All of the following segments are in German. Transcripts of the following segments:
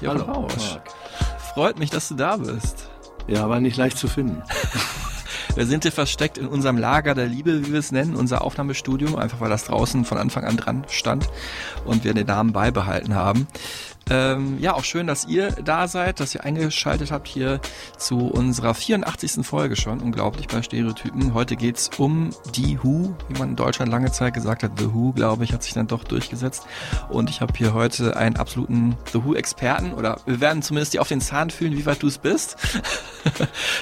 Jochen Hallo, Rausch. Marc. Freut mich, dass du da bist. Ja, war nicht leicht zu finden. Wir sind hier versteckt in unserem Lager der Liebe, wie wir es nennen, unser Aufnahmestudio, einfach weil das draußen von Anfang an dran stand und wir den Namen beibehalten haben. Ähm, ja, auch schön, dass ihr da seid, dass ihr eingeschaltet habt hier zu unserer 84. Folge schon. Unglaublich bei Stereotypen. Heute geht's um die Who, wie man in Deutschland lange Zeit gesagt hat. The Who, glaube ich, hat sich dann doch durchgesetzt. Und ich habe hier heute einen absoluten The Who-Experten oder wir werden zumindest dir auf den Zahn fühlen, wie weit du es bist.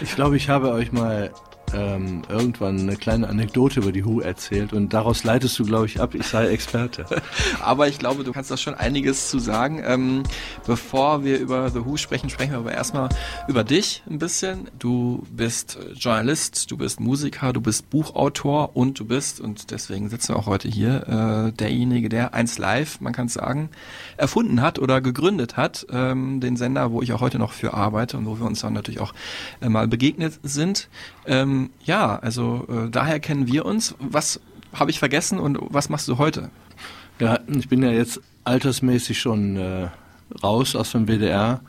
Ich glaube, ich habe euch mal ähm, irgendwann eine kleine Anekdote über die Who erzählt und daraus leitest du, glaube ich, ab, ich sei Experte. Aber ich glaube, du kannst da schon einiges zu sagen. Ähm, bevor wir über The Who sprechen, sprechen wir aber erstmal über dich ein bisschen. Du bist Journalist, du bist Musiker, du bist Buchautor und du bist, und deswegen sitzen wir auch heute hier, äh, derjenige, der eins live, man kann sagen, erfunden hat oder gegründet hat, ähm, den Sender, wo ich auch heute noch für arbeite und wo wir uns dann natürlich auch äh, mal begegnet sind. Ähm, ja, also äh, daher kennen wir uns. Was habe ich vergessen und was machst du heute? Ja, ich bin ja jetzt altersmäßig schon äh, raus aus dem WDR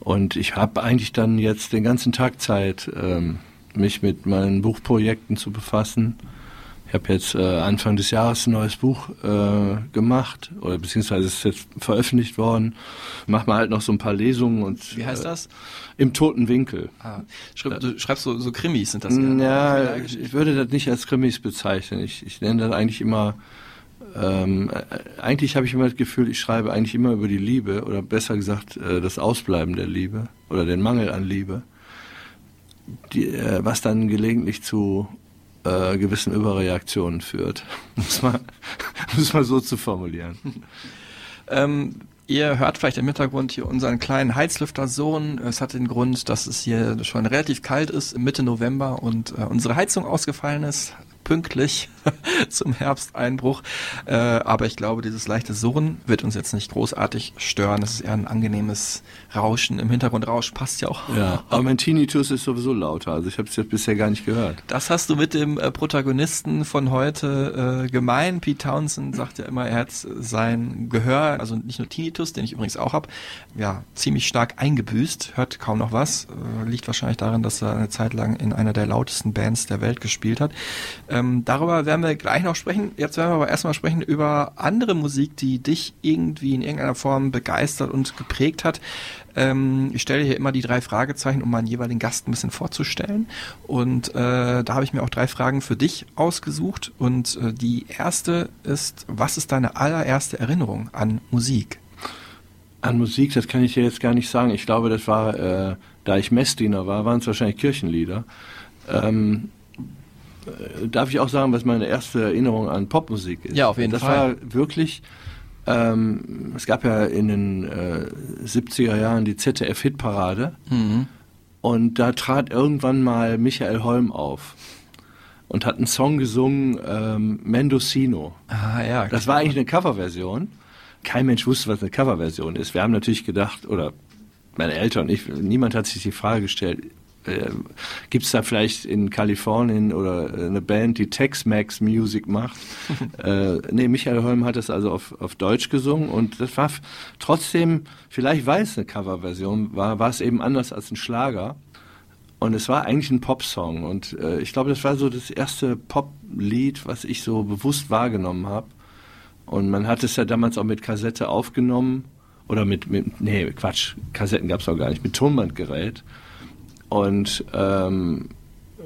und ich habe eigentlich dann jetzt den ganzen Tag Zeit, ähm, mich mit meinen Buchprojekten zu befassen. Ich habe jetzt äh, Anfang des Jahres ein neues Buch äh, gemacht oder beziehungsweise ist jetzt veröffentlicht worden. Mach mal halt noch so ein paar Lesungen und Wie heißt äh, das? im toten Winkel. Ah, schreib, du schreibst so, so Krimis, sind das? eher? Ja, ich, ich würde das nicht als Krimis bezeichnen. Ich, ich nenne das eigentlich immer, ähm, äh, eigentlich habe ich immer das Gefühl, ich schreibe eigentlich immer über die Liebe oder besser gesagt äh, das Ausbleiben der Liebe oder den Mangel an Liebe, die, was dann gelegentlich zu äh, gewissen Überreaktionen führt, muss man, muss man so zu formulieren. Ähm, ihr hört vielleicht im Hintergrund hier unseren kleinen Heizlüfter Sohn. Es hat den Grund, dass es hier schon relativ kalt ist, Mitte November und äh, unsere Heizung ausgefallen ist. Pünktlich zum Herbsteinbruch. Äh, aber ich glaube, dieses leichte Surren wird uns jetzt nicht großartig stören. Es ist eher ein angenehmes Rauschen im Hintergrund. Rausch passt ja auch. Ja, aber mein Tinnitus ist sowieso lauter, also ich habe es jetzt bisher gar nicht gehört. Das hast du mit dem äh, Protagonisten von heute äh, gemein. Pete Townsend sagt ja immer, er hat sein Gehör, also nicht nur Tinnitus, den ich übrigens auch hab, ja, ziemlich stark eingebüßt, hört kaum noch was. Äh, liegt wahrscheinlich daran, dass er eine Zeit lang in einer der lautesten Bands der Welt gespielt hat. Ähm, darüber werden wir gleich noch sprechen. Jetzt werden wir aber erstmal sprechen über andere Musik, die dich irgendwie in irgendeiner Form begeistert und geprägt hat. Ähm, ich stelle hier immer die drei Fragezeichen, um meinen jeweiligen Gast ein bisschen vorzustellen. Und äh, da habe ich mir auch drei Fragen für dich ausgesucht. Und äh, die erste ist, was ist deine allererste Erinnerung an Musik? An Musik, das kann ich dir jetzt gar nicht sagen. Ich glaube, das war, äh, da ich Messdiener war, waren es wahrscheinlich Kirchenlieder. Ähm, äh, darf ich auch sagen, was meine erste Erinnerung an Popmusik ist? Ja, auf jeden das Fall. Das war wirklich, ähm, es gab ja in den äh, 70er Jahren die ZDF-Hitparade Mhm. und da trat irgendwann mal Michael Holm auf und hat einen Song gesungen, ähm, Mendocino. Ah ja. Das war eigentlich eine Coverversion. Kein Mensch wusste, was eine Coverversion ist. Wir haben natürlich gedacht, oder meine Eltern und ich, niemand hat sich die Frage gestellt, äh, gibt es da vielleicht in Kalifornien oder eine Band, die Tex-Mex Music macht? äh, nee, Michael Holm hat das also auf, auf Deutsch gesungen und das war trotzdem, vielleicht weil es eine Coverversion war, war es eben anders als ein Schlager. Und es war eigentlich ein Popsong. Und äh, ich glaube, das war so das erste Poplied, was ich so bewusst wahrgenommen habe. Und man hat es ja damals auch mit Kassette aufgenommen. Oder mit, mit nee, Quatsch, Kassetten gab es auch gar nicht, mit Tonbandgerät. Und ähm,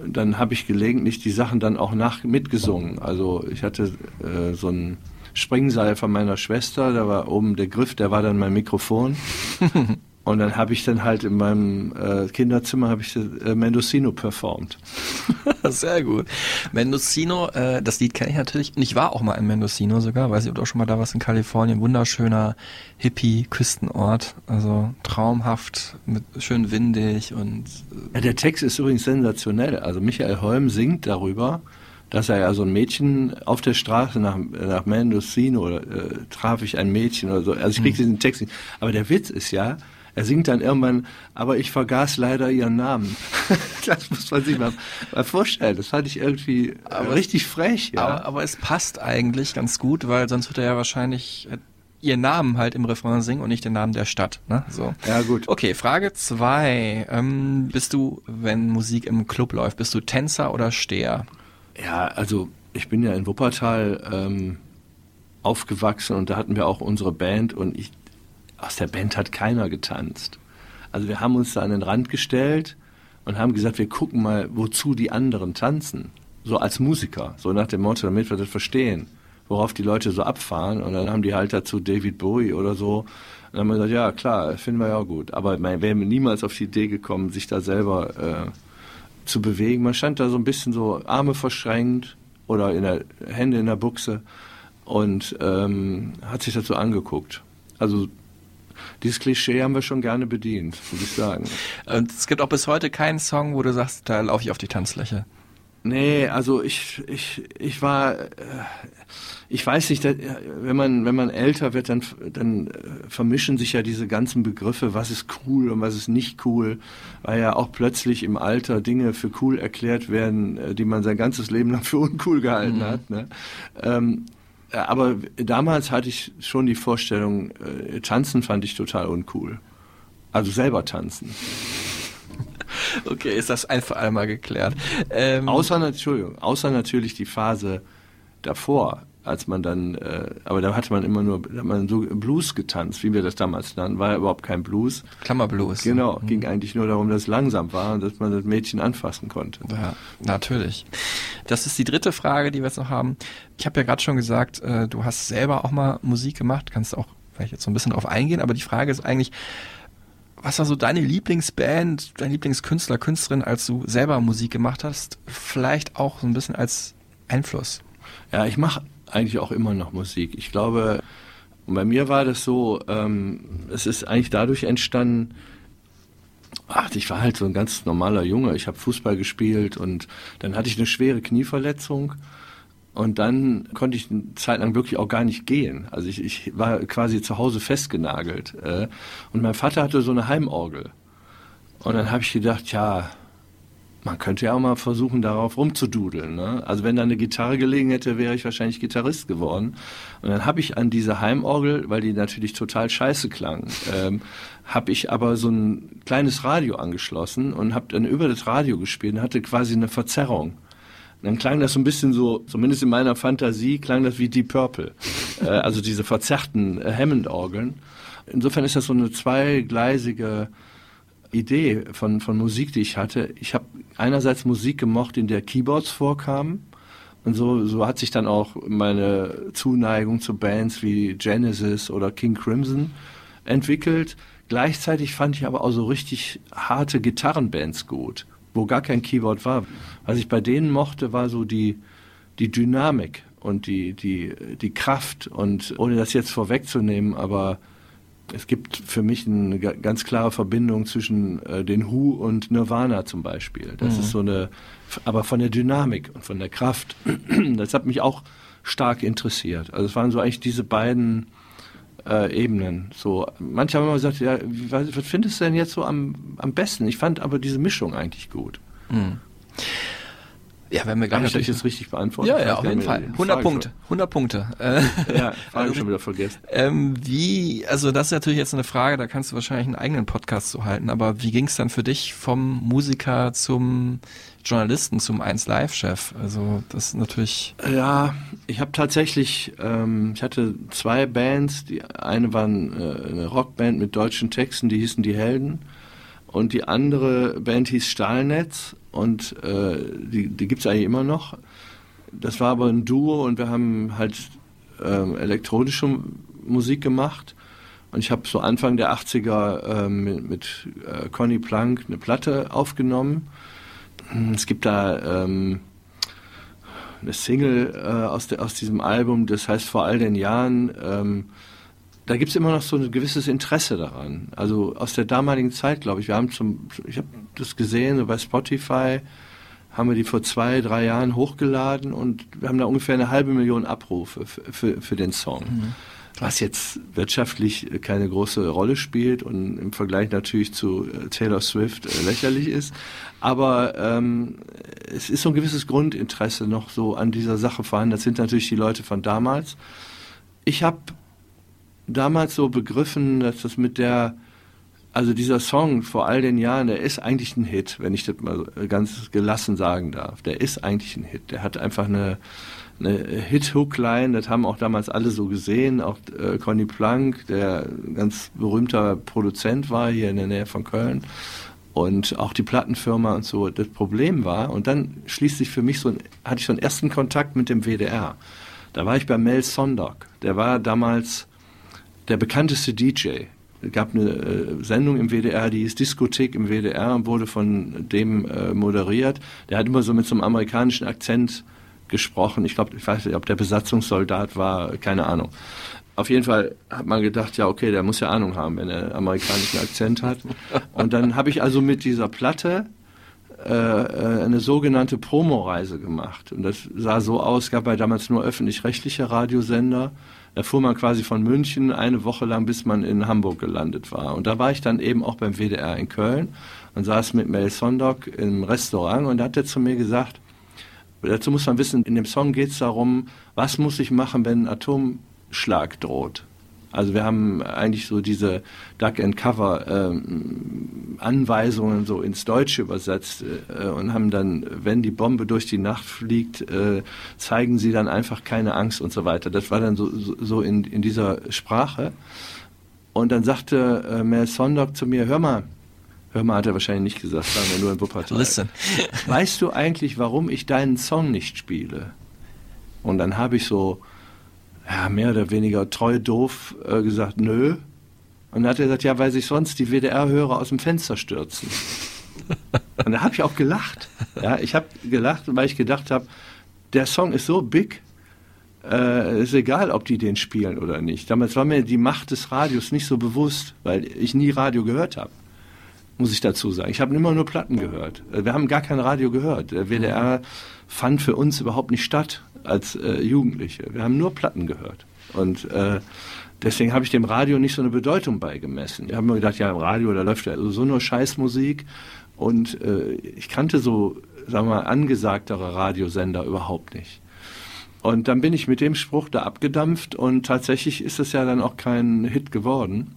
dann habe ich gelegentlich die Sachen dann auch nach mitgesungen. Also ich hatte äh, so ein Springseil von meiner Schwester, da war oben der Griff, der war dann mein Mikrofon. Und dann habe ich dann halt in meinem äh, Kinderzimmer habe ich äh, Mendocino performt. Sehr gut. Mendocino, äh, das Lied kenne ich natürlich. Und ich war auch mal in Mendocino sogar. Weiß ich, ob du auch schon mal da warst in Kalifornien. Wunderschöner Hippie-Küstenort. Also traumhaft, mit schön windig und. Äh Ja, der Text ist übrigens sensationell. Also Michael Holm singt darüber, dass er ja so ein Mädchen auf der Straße nach, nach Mendocino oder äh, traf ich ein Mädchen oder so. Also ich krieg diesen Text nicht. Aber der Witz ist ja, er singt dann irgendwann, aber ich vergaß leider ihren Namen. das muss man sich mal, mal vorstellen. Das fand ich irgendwie aber richtig frech. Ja. Aber, aber es passt eigentlich ganz gut, weil sonst wird er ja wahrscheinlich äh, ihren Namen halt im Refrain singen und nicht den Namen der Stadt. Ne? So. Ja, gut. Okay, Frage zwei. Ähm, bist du, wenn Musik im Club läuft, bist du Tänzer oder Steher? Ja, also ich bin ja in Wuppertal ähm, aufgewachsen und da hatten wir auch unsere Band und ich, aus der Band hat keiner getanzt. Also wir haben uns da an den Rand gestellt und haben gesagt, wir gucken mal, wozu die anderen tanzen. So als Musiker, so nach dem Motto, damit wir das verstehen, worauf die Leute so abfahren. Und dann haben die halt dazu David Bowie oder so. Und dann haben wir gesagt, ja klar, finden wir ja auch gut. Aber man wäre niemals auf die Idee gekommen, sich da selber äh, zu bewegen. Man stand da so ein bisschen so Arme verschränkt oder in der Hände in der Buchse und ähm, hat sich so angeguckt. Also dieses Klischee haben wir schon gerne bedient, muss ich sagen. Und es gibt auch bis heute keinen Song, wo du sagst, da laufe ich auf die Tanzfläche. Nee, also ich, ich, ich war, äh, ich weiß nicht, wenn man, wenn man älter wird, dann, dann äh, vermischen sich ja diese ganzen Begriffe, was ist cool und was ist nicht cool, weil ja auch plötzlich im Alter Dinge für cool erklärt werden, äh, die man sein ganzes Leben lang für uncool gehalten mhm. hat. Ne? Ähm, aber damals hatte ich schon die Vorstellung, äh, tanzen fand ich total uncool. Also selber tanzen. Okay, ist das ein für einmal geklärt. Ähm außer, Entschuldigung, außer natürlich die Phase davor, als man dann, äh, aber da hatte man immer nur, da hat man so Blues getanzt, wie wir das damals nannten, war ja überhaupt kein Blues. Klammerblues. Genau, mhm. ging eigentlich nur darum, dass es langsam war und dass man das Mädchen anfassen konnte. Ja, natürlich. Das ist die dritte Frage, die wir jetzt noch haben. Ich habe ja gerade schon gesagt, äh, du hast selber auch mal Musik gemacht, kannst auch vielleicht jetzt so ein bisschen drauf eingehen, aber die Frage ist eigentlich, was war so deine Lieblingsband, dein Lieblingskünstler, Künstlerin, als du selber Musik gemacht hast? Vielleicht auch so ein bisschen als Einfluss. Ja, ich mache eigentlich auch immer noch Musik. Ich glaube, bei mir war das so, ähm, es ist eigentlich dadurch entstanden, ach, ich war halt so ein ganz normaler Junge. Ich habe Fußball gespielt und dann hatte ich eine schwere Knieverletzung. Und dann konnte ich eine Zeit lang wirklich auch gar nicht gehen. Also ich, ich war quasi zu Hause festgenagelt. Äh, und mein Vater hatte so eine Heimorgel. Und dann habe ich gedacht, ja, man könnte ja auch mal versuchen, darauf rumzududeln. Ne? Also wenn da eine Gitarre gelegen hätte, wäre ich wahrscheinlich Gitarrist geworden. Und dann habe ich an diese Heimorgel, weil die natürlich total scheiße klang, ähm, habe ich aber so ein kleines Radio angeschlossen und habe dann über das Radio gespielt und hatte quasi eine Verzerrung. Dann klang das so ein bisschen so, zumindest in meiner Fantasie, klang das wie Deep Purple. äh, also diese verzerrten äh, Hammond-Orgeln. Insofern ist das so eine zweigleisige Idee von, von Musik, die ich hatte. Ich habe einerseits Musik gemocht, in der Keyboards vorkamen. Und so, so hat sich dann auch meine Zuneigung zu Bands wie Genesis oder King Crimson entwickelt. Gleichzeitig fand ich aber auch so richtig harte Gitarrenbands gut, wo gar kein Keyboard war. Was ich bei denen mochte, war so die, die Dynamik und die, die, die Kraft. Und ohne das jetzt vorwegzunehmen, aber es gibt für mich eine ganz klare Verbindung zwischen äh, den Who und Nirvana zum Beispiel. Das mhm. ist so eine, aber von der Dynamik und von der Kraft. Das hat mich auch stark interessiert. Also es waren so eigentlich diese beiden äh, Ebenen. So, manche haben immer gesagt, ja, was, was findest du denn jetzt so am, am besten? Ich fand aber diese Mischung eigentlich gut. Mhm. Ja, wenn wir gar nicht. Habe ich das jetzt richtig beantwortet? Ja, ja, auf jeden Fall. 100 Punkte. 100 Punkte. Äh, ja, Frage also, schon wieder vergessen. Ähm, wie, also das ist natürlich jetzt eine Frage, da kannst du wahrscheinlich einen eigenen Podcast zu halten, aber wie ging es dann für dich vom Musiker zum Journalisten, zum 1 Live-Chef? Also das ist natürlich... Ja, ich habe tatsächlich, ähm, ich hatte zwei Bands, die eine war äh, eine Rockband mit deutschen Texten, die hießen Die Helden und die andere Band hieß Stahlnetz und äh, die, die gibt es eigentlich immer noch. Das war aber ein Duo und wir haben halt ähm, elektronische Musik gemacht. Und ich habe so Anfang der 80er ähm, mit, mit äh, Conny Plank eine Platte aufgenommen. Es gibt da ähm, eine Single äh, aus, der, aus diesem Album, das heißt vor all den Jahren. Da gibt es immer noch so ein gewisses Interesse daran. Also aus der damaligen Zeit, glaube ich. Wir haben zum, ich habe das gesehen so bei Spotify, haben wir die vor zwei, drei Jahren hochgeladen und wir haben da ungefähr eine halbe Million Abrufe für, für, für den Song. Mhm. Was jetzt wirtschaftlich keine große Rolle spielt und im Vergleich natürlich zu äh, Taylor Swift äh, lächerlich ist. Aber ähm, es ist so ein gewisses Grundinteresse noch so an dieser Sache vorhanden. Das sind natürlich die Leute von damals. Ich habe damals so begriffen, dass das mit der also dieser Song vor all den Jahren, der ist eigentlich ein Hit, wenn ich das mal ganz gelassen sagen darf. Der ist eigentlich ein Hit. Der hat einfach eine, eine Hit-Hook-Line, das haben auch damals alle so gesehen. Auch äh, Conny Plank, der ganz berühmter Produzent war hier in der Nähe von Köln. Und auch die Plattenfirma und so. Das Problem war, und dann schließt sich für mich so, hatte ich so einen ersten Kontakt mit dem WDR. Da war ich bei Mel Sondag. Der war damals der bekannteste DJ gab eine äh, Sendung im WDR, die hieß Diskothek im WDR und wurde von dem äh, moderiert. Der hat immer so mit so einem amerikanischen Akzent gesprochen. Ich glaube, ich weiß nicht, ob der Besatzungssoldat war, keine Ahnung. Auf jeden Fall hat man gedacht, ja, okay, der muss ja Ahnung haben, wenn er amerikanischen Akzent hat. Und dann habe ich also mit dieser Platte äh, äh eine sogenannte Promoreise gemacht. Und das sah so aus, gab ja damals nur öffentlich-rechtliche Radiosender. Da fuhr man quasi von München eine Woche lang, bis man in Hamburg gelandet war. Und da war ich dann eben auch beim WDR in Köln und saß mit Mel Sondok im Restaurant und da hat er zu mir gesagt, dazu muss man wissen, in dem Song geht es darum, was muss ich machen, wenn ein Atomschlag droht. Also wir haben eigentlich so diese Duck and Cover ähm, Anweisungen so ins Deutsche übersetzt äh, und haben dann, wenn die Bombe durch die Nacht fliegt, äh, zeigen sie dann einfach keine Angst und so weiter. Das war dann so, so, in, in dieser Sprache. Und dann sagte äh, Mel Sondok zu mir, hör mal, hör mal, hat er wahrscheinlich nicht gesagt, sagen wir nur in Wuppertal. Listen. weißt du eigentlich, warum ich deinen Song nicht spiele? Und dann habe ich so ja, mehr oder weniger treu doof äh, gesagt, nö. Und dann hat er gesagt, ja, weil sich sonst die WDR-Hörer aus dem Fenster stürzen. Und da habe ich auch gelacht. Ja, ich habe gelacht, weil ich gedacht habe, der Song ist so big, äh, ist egal, ob die den spielen oder nicht. Damals war mir die Macht des Radios nicht so bewusst, weil ich nie Radio gehört habe. Muss ich dazu sagen. Ich habe immer nur Platten gehört. Wir haben gar kein Radio gehört. Der WDR fand für uns überhaupt nicht statt als äh, Jugendliche. Wir haben nur Platten gehört. Und äh, deswegen habe ich dem Radio nicht so eine Bedeutung beigemessen. Ich habe mir gedacht, ja, im Radio, da läuft ja so nur Scheißmusik. Und äh, ich kannte so, sagen wir mal, angesagtere Radiosender überhaupt nicht. Und dann bin ich mit dem Spruch da abgedampft und tatsächlich ist es ja dann auch kein Hit geworden.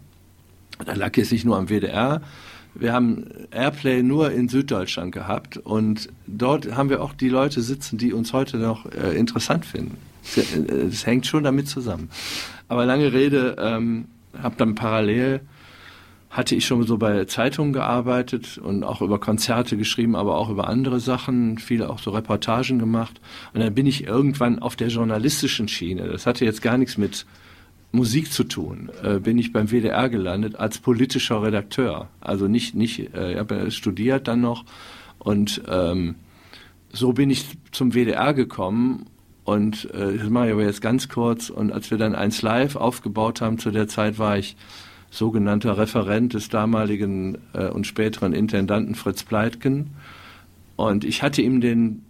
Da lag es nicht nur am WDR, wir haben Airplay nur in Süddeutschland gehabt und dort haben wir auch die Leute sitzen, die uns heute noch äh, interessant finden. Das hängt schon damit zusammen. Aber lange Rede, ähm, habe dann parallel hatte ich schon so bei Zeitungen gearbeitet und auch über Konzerte geschrieben, aber auch über andere Sachen, viele auch so Reportagen gemacht. Und dann bin ich irgendwann auf der journalistischen Schiene. Das hatte jetzt gar nichts mit Musik zu tun, äh, bin ich beim WDR gelandet als politischer Redakteur. Also nicht, nicht, äh, ich habe studiert dann noch und ähm, so bin ich zum WDR gekommen und äh, das mache ich aber jetzt ganz kurz. Und als wir dann eins live aufgebaut haben, zu der Zeit war ich sogenannter Referent des damaligen äh, und späteren Intendanten Fritz Pleitgen. Und ich hatte ihm den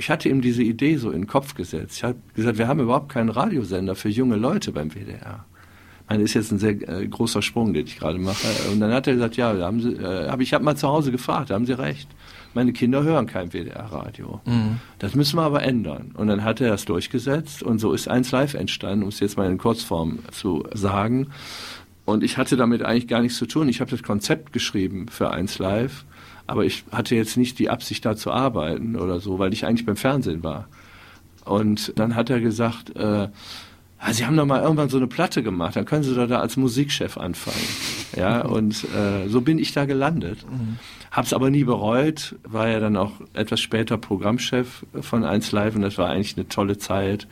ich hatte ihm diese Idee so in den Kopf gesetzt. Ich habe gesagt, wir haben überhaupt keinen Radiosender für junge Leute beim WDR. Das ist jetzt ein sehr äh, großer Sprung, den ich gerade mache. Und dann hat er gesagt, ja, haben Sie, äh, hab ich habe mal zu Hause gefragt, da haben Sie recht. Meine Kinder hören kein WDR-Radio. Mhm. Das müssen wir aber ändern. Und dann hat er das durchgesetzt und so ist eins live entstanden, um es jetzt mal in Kurzform zu sagen. Und ich hatte damit eigentlich gar nichts zu tun. Ich habe das Konzept geschrieben für eins live aber ich hatte jetzt nicht die Absicht, da zu arbeiten oder so, weil ich eigentlich beim Fernsehen war. Und dann hat er gesagt, äh, Sie haben doch mal irgendwann so eine Platte gemacht, dann können Sie doch da als Musikchef anfangen. Ja, und äh, so bin ich da gelandet. Mhm. Hab's aber nie bereut, war ja dann auch etwas später Programmchef von 1 Live und das war eigentlich eine tolle Zeit.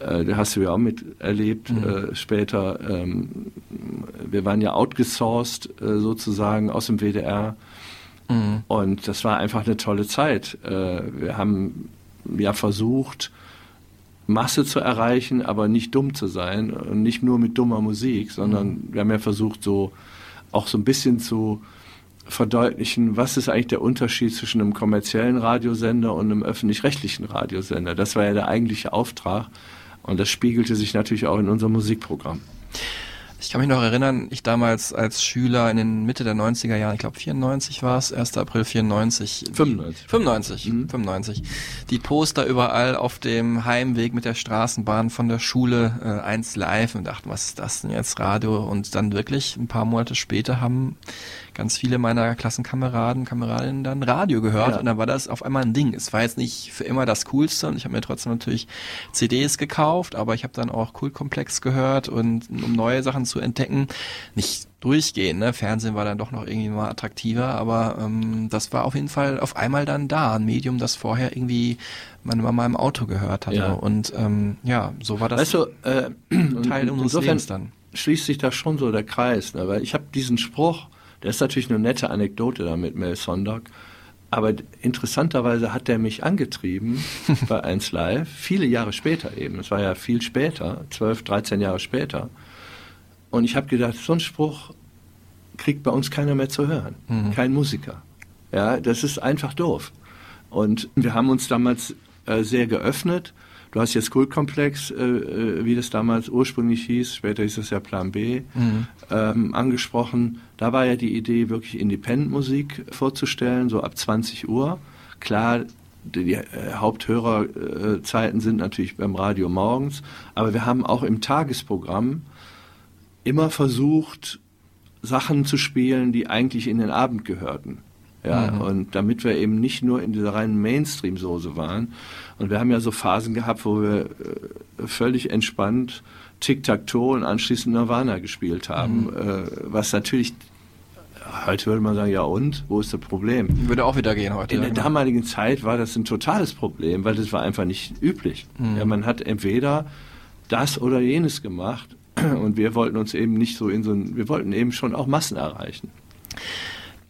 äh, da hast du ja auch miterlebt Mhm. äh, später. Ähm, wir waren ja outgesourced äh, sozusagen aus dem WDR. Mhm. Und das war einfach eine tolle Zeit. Äh, wir haben ja versucht, Masse zu erreichen, aber nicht dumm zu sein und nicht nur mit dummer Musik, sondern wir haben ja versucht, so auch so ein bisschen zu verdeutlichen, was ist eigentlich der Unterschied zwischen einem kommerziellen Radiosender und einem öffentlich-rechtlichen Radiosender. Das war ja der eigentliche Auftrag und das spiegelte sich natürlich auch in unserem Musikprogramm. Ich kann mich noch erinnern, ich damals als Schüler in den Mitte der 90er Jahren, ich glaube 94 war es, 1. April 94. 95. 95, Mhm. 95. Die Poster überall auf dem Heimweg mit der Straßenbahn von der Schule, äh, eins live und dachten, was ist das denn jetzt, Radio? Und dann wirklich ein paar Monate später haben ganz viele meiner Klassenkameraden, Kameradinnen dann Radio gehört Ja. und dann war das auf einmal ein Ding. Es war jetzt nicht für immer das Coolste und ich habe mir trotzdem natürlich CDs gekauft, aber ich habe dann auch Kultkomplex gehört und um neue Sachen zu entdecken, nicht durchgehen. Ne? Fernsehen war dann doch noch irgendwie mal attraktiver, aber ähm, das war auf jeden Fall auf einmal dann da, ein Medium, das vorher irgendwie meine Mama im Auto gehört hatte. Ja. Und ähm, ja, so war das Weißt du, äh, Teil unseres Lebens dann. schließt sich da schon so der Kreis, ne? weil ich habe diesen Spruch, der ist natürlich eine nette Anekdote da mit Mel Sondag, aber interessanterweise hat der mich angetrieben bei 1 Live, viele Jahre später eben, es war ja viel später, 12, 13 Jahre später, und ich habe gedacht, so einen Spruch kriegt bei uns keiner mehr zu hören, kein Musiker. Ja, das ist einfach doof. Und wir haben uns damals äh, sehr geöffnet. Du hast jetzt Kultkomplex, äh, äh, wie das damals ursprünglich hieß, später hieß es ja Plan B, ähm, angesprochen. Da war ja die Idee, wirklich Independent-Musik vorzustellen, so ab 20 Uhr. Klar, die, die äh, Haupthörerzeiten sind natürlich beim Radio morgens, aber wir haben auch im Tagesprogramm immer versucht, Sachen zu spielen, die eigentlich in den Abend gehörten. Ja, und damit wir eben nicht nur in dieser reinen Mainstream-Soße waren. Und wir haben ja so Phasen gehabt, wo wir äh, völlig entspannt Tic-Tac-Toe und anschließend Nirvana gespielt haben. Äh, was natürlich, heute würde man sagen, ja und, wo ist das Problem? Würde auch wieder gehen heute. In ja, der genau. damaligen Zeit war das ein totales Problem, weil das war einfach nicht üblich. Ja, man hat entweder das oder jenes gemacht und wir wollten uns eben nicht so in so ein, wir wollten eben schon auch Massen erreichen.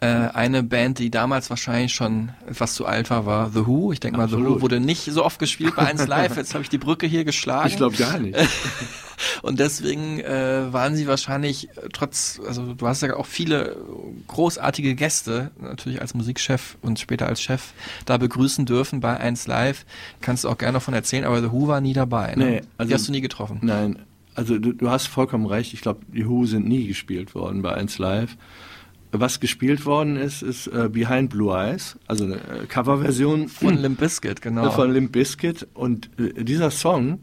Äh, eine Band, die damals wahrscheinlich schon etwas zu alt war, war The Who. Ich denke mal, The Who wurde nicht so oft gespielt bei 1 Live. Jetzt habe ich die Brücke hier geschlagen. Ich glaube gar nicht. Und deswegen äh, waren sie wahrscheinlich äh, trotz, also du hast ja auch viele großartige Gäste, natürlich als Musikchef und später als Chef, da begrüßen dürfen bei 1 Live. Kannst du auch gerne davon erzählen, aber The Who war nie dabei. Ne? Nee, also- die hast du nie getroffen. Nein, also du, du hast vollkommen recht. Ich glaube, die Who sind nie gespielt worden bei 1 Live. Was gespielt worden ist, ist äh, Behind Blue Eyes, also eine äh, Coverversion Von Limp Bizkit, genau. von Limp Bizkit. Und äh, dieser Song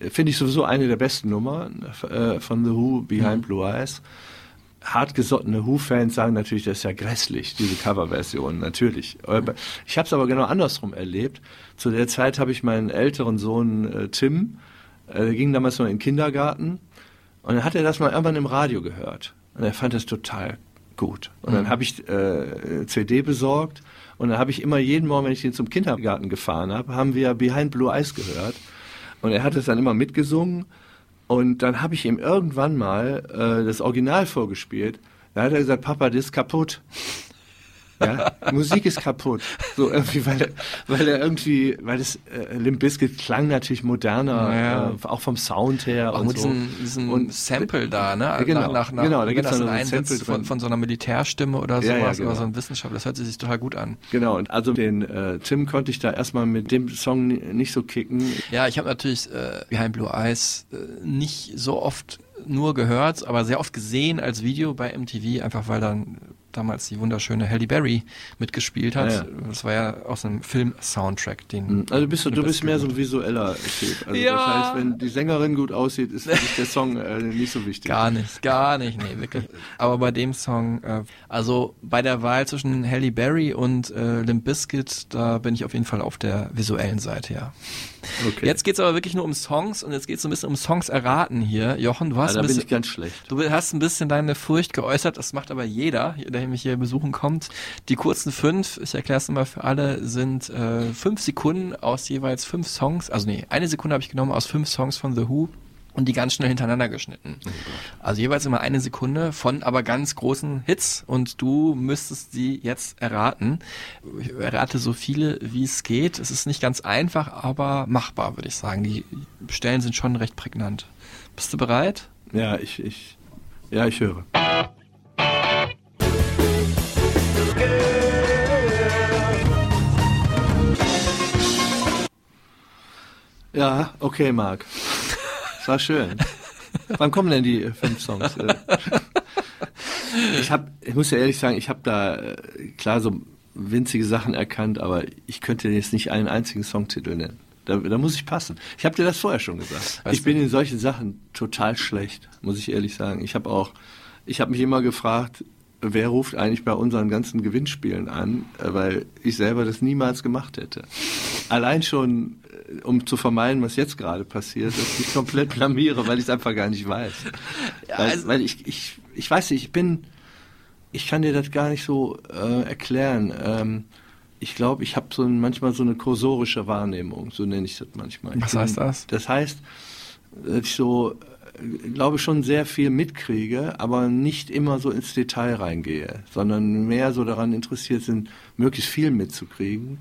äh, finde ich sowieso eine der besten Nummern äh, von The Who, Behind Blue Eyes. Hartgesottene Who-Fans sagen natürlich, das ist ja grässlich, diese Coverversion, natürlich. Ich habe es aber genau andersrum erlebt. Zu der Zeit habe ich meinen älteren Sohn äh, Tim, der ging damals noch in den Kindergarten, und dann hat er das mal irgendwann im Radio gehört. Und er fand das total gut. Und dann habe ich äh, CD besorgt und dann habe ich immer jeden Morgen, wenn ich ihn zum Kindergarten gefahren habe, haben wir Behind Blue Eyes gehört. Und er hat es dann immer mitgesungen. Und dann habe ich ihm irgendwann mal äh, das Original vorgespielt. Da hat er gesagt, Papa, das ist kaputt. Ja, Musik ist kaputt. So irgendwie, weil er, weil er irgendwie, weil das äh, Limp Bizkit klang natürlich moderner, Ja. äh, auch vom Sound her auch und mit so. diesem, diesem Und- Sample da, ne? Ja, genau, nach, nach, genau, da gibt's das dann ein Sample von, von so einer Militärstimme oder Ja, ja, sowas, genau. oder so ein Wissenschaftler, das hört sich total gut an. Genau, und also den äh, Tim konnte ich da erstmal mit dem Song ni- nicht so kicken. Ja, ich habe natürlich äh, Behind Blue Eyes äh, nicht so oft nur gehört, aber sehr oft gesehen als Video bei MTV, einfach weil dann damals die wunderschöne Halle Berry mitgespielt hat. Ja, ja. Das war ja aus einem Film-Soundtrack, den Also bist du, du bist mehr so ein visueller Typ. Also Ja. das heißt, wenn die Sängerin gut aussieht, ist der Song äh, nicht so wichtig. Gar nicht, gar nicht, nee, wirklich. Aber bei dem Song, äh, also bei der Wahl zwischen Halle Berry und äh, Limp Bizkit, da bin ich auf jeden Fall auf der visuellen Seite, ja. Okay. Jetzt geht's aber wirklich nur um Songs und jetzt geht's so ein bisschen um Songs erraten hier. Jochen, du hast da ein bin bisschen, ich ganz schlecht. du hast ein bisschen deine Furcht geäußert, das macht aber jeder, der mich hier besuchen kommt. Die kurzen fünf, ich erkläre es nochmal für alle, sind äh, fünf Sekunden aus jeweils fünf Songs. Also nee, eine Sekunde habe ich genommen aus fünf Songs von The Who und die ganz schnell hintereinander geschnitten. also jeweils immer eine Sekunde von aber ganz großen Hits und du müsstest sie jetzt erraten. Ich errate so viele, wie es geht. Es ist nicht ganz einfach, aber machbar, würde ich sagen. Die Stellen sind schon recht prägnant. Bist du bereit? Ja, ich, ich, ja, ich höre. Ja, okay, Marc. Das war schön. Wann kommen denn die fünf Songs? ich hab, ich muss ja ehrlich sagen, ich habe da äh, klar so winzige Sachen erkannt, aber ich könnte jetzt nicht einen einzigen Songtitel nennen. Da, da muss ich passen. Ich habe dir das vorher schon gesagt. Weißt ich bin in solchen Sachen total schlecht, muss ich ehrlich sagen. Ich habe auch, ich habe mich immer gefragt, wer ruft eigentlich bei unseren ganzen Gewinnspielen an, äh, weil ich selber das niemals gemacht hätte. Allein schon, äh, um zu vermeiden, was jetzt gerade passiert, dass ich mich komplett blamiere, weil ich es einfach gar nicht weiß. weil, also- weil ich, ich, ich weiß nicht, ich bin, ich kann dir das gar nicht so äh, erklären. Ähm, ich glaube, ich habe so ein, manchmal so eine kursorische Wahrnehmung, so nenne ich das manchmal. Ich Was heißt das? Das heißt, dass ich so, äh, glaube schon sehr viel mitkriege, aber nicht immer so ins Detail reingehe, sondern mehr so daran interessiert sind, möglichst viel mitzukriegen,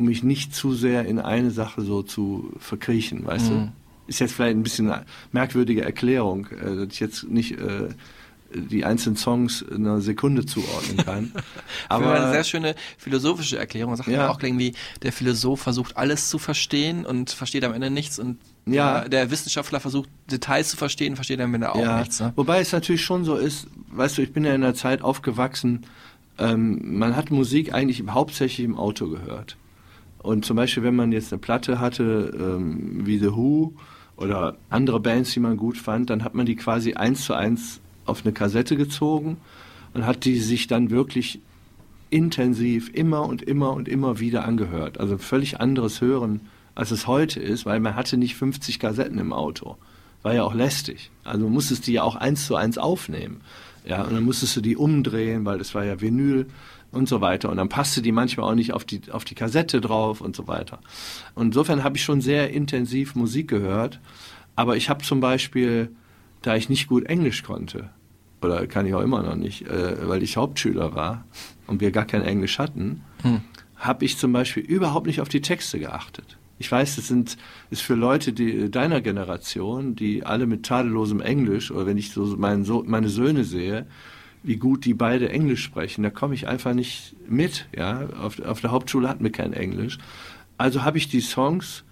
um mich nicht zu sehr in eine Sache so zu verkriechen, weißt Mhm. du? Ist jetzt vielleicht ein bisschen eine merkwürdige Erklärung, äh, dass ich jetzt nicht äh, die einzelnen Songs in einer Sekunde zuordnen kann. Aber eine sehr schöne philosophische Erklärung. Sagt Ja. ja. auch irgendwie, der Philosoph versucht alles zu verstehen und versteht am Ende nichts und Ja. der, Wissenschaftler versucht Details zu verstehen, versteht am Ende auch nichts. Ne? Wobei es natürlich schon so ist, weißt du, ich bin ja in einer Zeit aufgewachsen, ähm, man hat Musik eigentlich hauptsächlich im Auto gehört. Und zum Beispiel, wenn man jetzt eine Platte hatte, ähm, wie The Who oder andere Bands, die man gut fand, dann hat man die quasi eins zu eins auf eine Kassette gezogen und hat die sich dann wirklich intensiv immer und immer und immer wieder angehört. Also völlig anderes Hören, als es heute ist, weil man hatte nicht 50 Kassetten im Auto. War ja auch lästig. Also du musstest die ja auch eins zu eins aufnehmen. Ja, und dann musstest du die umdrehen, weil das war ja Vinyl und so weiter. Und dann passte die manchmal auch nicht auf die, auf die Kassette drauf und so weiter. Und insofern habe ich schon sehr intensiv Musik gehört. Aber ich habe zum Beispiel, da ich nicht gut Englisch konnte, oder kann ich auch immer noch nicht, äh, weil ich Hauptschüler war und wir gar kein Englisch hatten, Hm. habe ich zum Beispiel überhaupt nicht auf die Texte geachtet. Ich weiß, das sind, ist für Leute die, deiner Generation, die alle mit tadellosem Englisch, oder wenn ich so mein, so meine Söhne sehe, wie gut die beide Englisch sprechen, da komme ich einfach nicht mit. Ja? Auf, auf der Hauptschule hatten wir kein Englisch. Also habe ich die Songs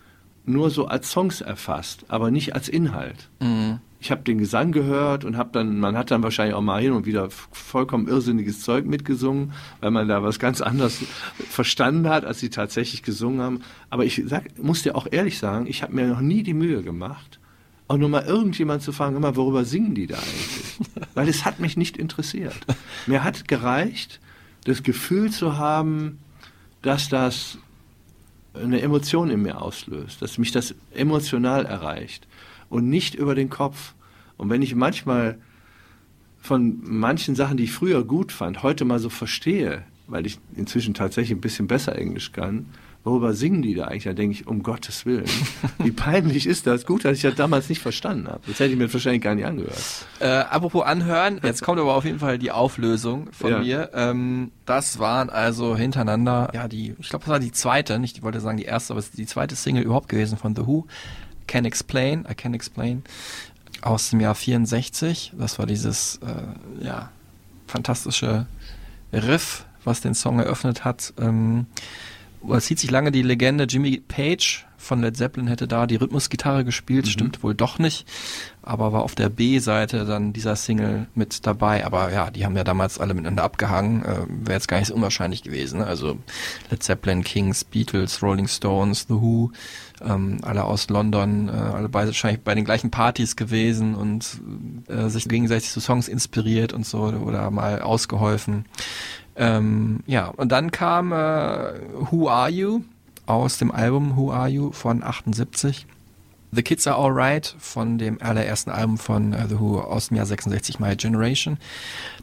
nur so als Songs erfasst, aber nicht als Inhalt. Mhm. Ich habe den Gesang gehört und habe dann, man hat dann wahrscheinlich auch mal hin und wieder vollkommen irrsinniges Zeug mitgesungen, weil man da was ganz anderes verstanden hat, als sie tatsächlich gesungen haben. Aber ich sag, muss dir auch ehrlich sagen, ich habe mir noch nie die Mühe gemacht, auch nur mal irgendjemand zu fragen, immer, worüber singen die da eigentlich? weil es hat mich nicht interessiert. Mir hat gereicht, das Gefühl zu haben, dass das eine Emotion in mir auslöst, dass mich das emotional erreicht und nicht über den Kopf. Und wenn ich manchmal von manchen Sachen, die ich früher gut fand, heute mal so verstehe, weil ich inzwischen tatsächlich ein bisschen besser Englisch kann, worüber singen die da eigentlich? Dann denke ich, um Gottes Willen, wie peinlich ist das? Gut, dass ich das damals nicht verstanden habe. Das hätte ich mir wahrscheinlich gar nicht angehört. Äh, apropos anhören, jetzt kommt aber auf jeden Fall die Auflösung von Ja. mir. Ähm, das waren also hintereinander, ja, die, ich glaube, das war die zweite, nicht, ich wollte sagen die erste, aber es ist die zweite Single überhaupt gewesen von The Who. Can Explain, I Can Explain, aus dem Jahr 64. Das war dieses, äh, ja, fantastische Riff, was den Song eröffnet hat. Ähm, es zieht sich lange die Legende, Jimmy Page von Led Zeppelin hätte da die Rhythmusgitarre gespielt, stimmt wohl doch nicht, aber war auf der B-Seite dann dieser Single mit dabei, aber ja, die haben ja damals alle miteinander abgehangen, äh, wäre jetzt gar nicht so unwahrscheinlich gewesen, also Led Zeppelin, Kings, Beatles, Rolling Stones, The Who, ähm, alle aus London, äh, alle bei, wahrscheinlich bei den gleichen Partys gewesen und äh, sich gegenseitig zu Songs inspiriert und so oder mal ausgeholfen. Ähm, ja, und dann kam äh, Who Are You aus dem Album Who Are You von 78. The Kids Are Alright von dem allerersten Album von uh, The Who aus dem Jahr 66, My Generation.